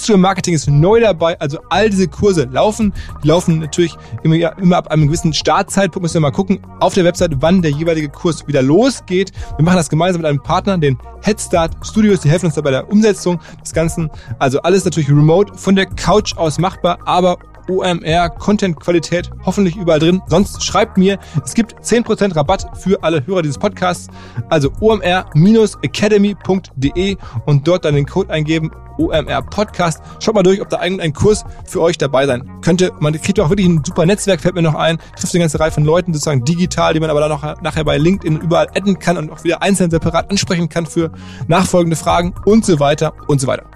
Speaker 1: Instagram Marketing ist neu dabei. Also all diese Kurse laufen. Die laufen natürlich immer, immer ab einem gewissen Startzeitpunkt. Müssen wir mal gucken auf der Website, wann der jeweilige Kurs wieder losgeht. Wir machen das gemeinsam mit einem Partner, den Headstart Studios. Die helfen uns dabei der Umsetzung des Ganzen. Also alles natürlich remote von der Couch aus machbar, aber OMR, Content-Qualität hoffentlich überall drin. Sonst schreibt mir, es gibt 10% Rabatt für alle Hörer dieses Podcasts. Also omr-academy.de und dort dann den Code eingeben, OMR Podcast. Schaut mal durch, ob da irgendein Kurs für euch dabei sein könnte. Man kriegt auch wirklich ein super Netzwerk, fällt mir noch ein, trifft eine ganze Reihe von Leuten sozusagen digital, die man aber dann noch nachher bei LinkedIn überall adden kann und auch wieder einzeln separat ansprechen kann für nachfolgende Fragen und so weiter und so weiter.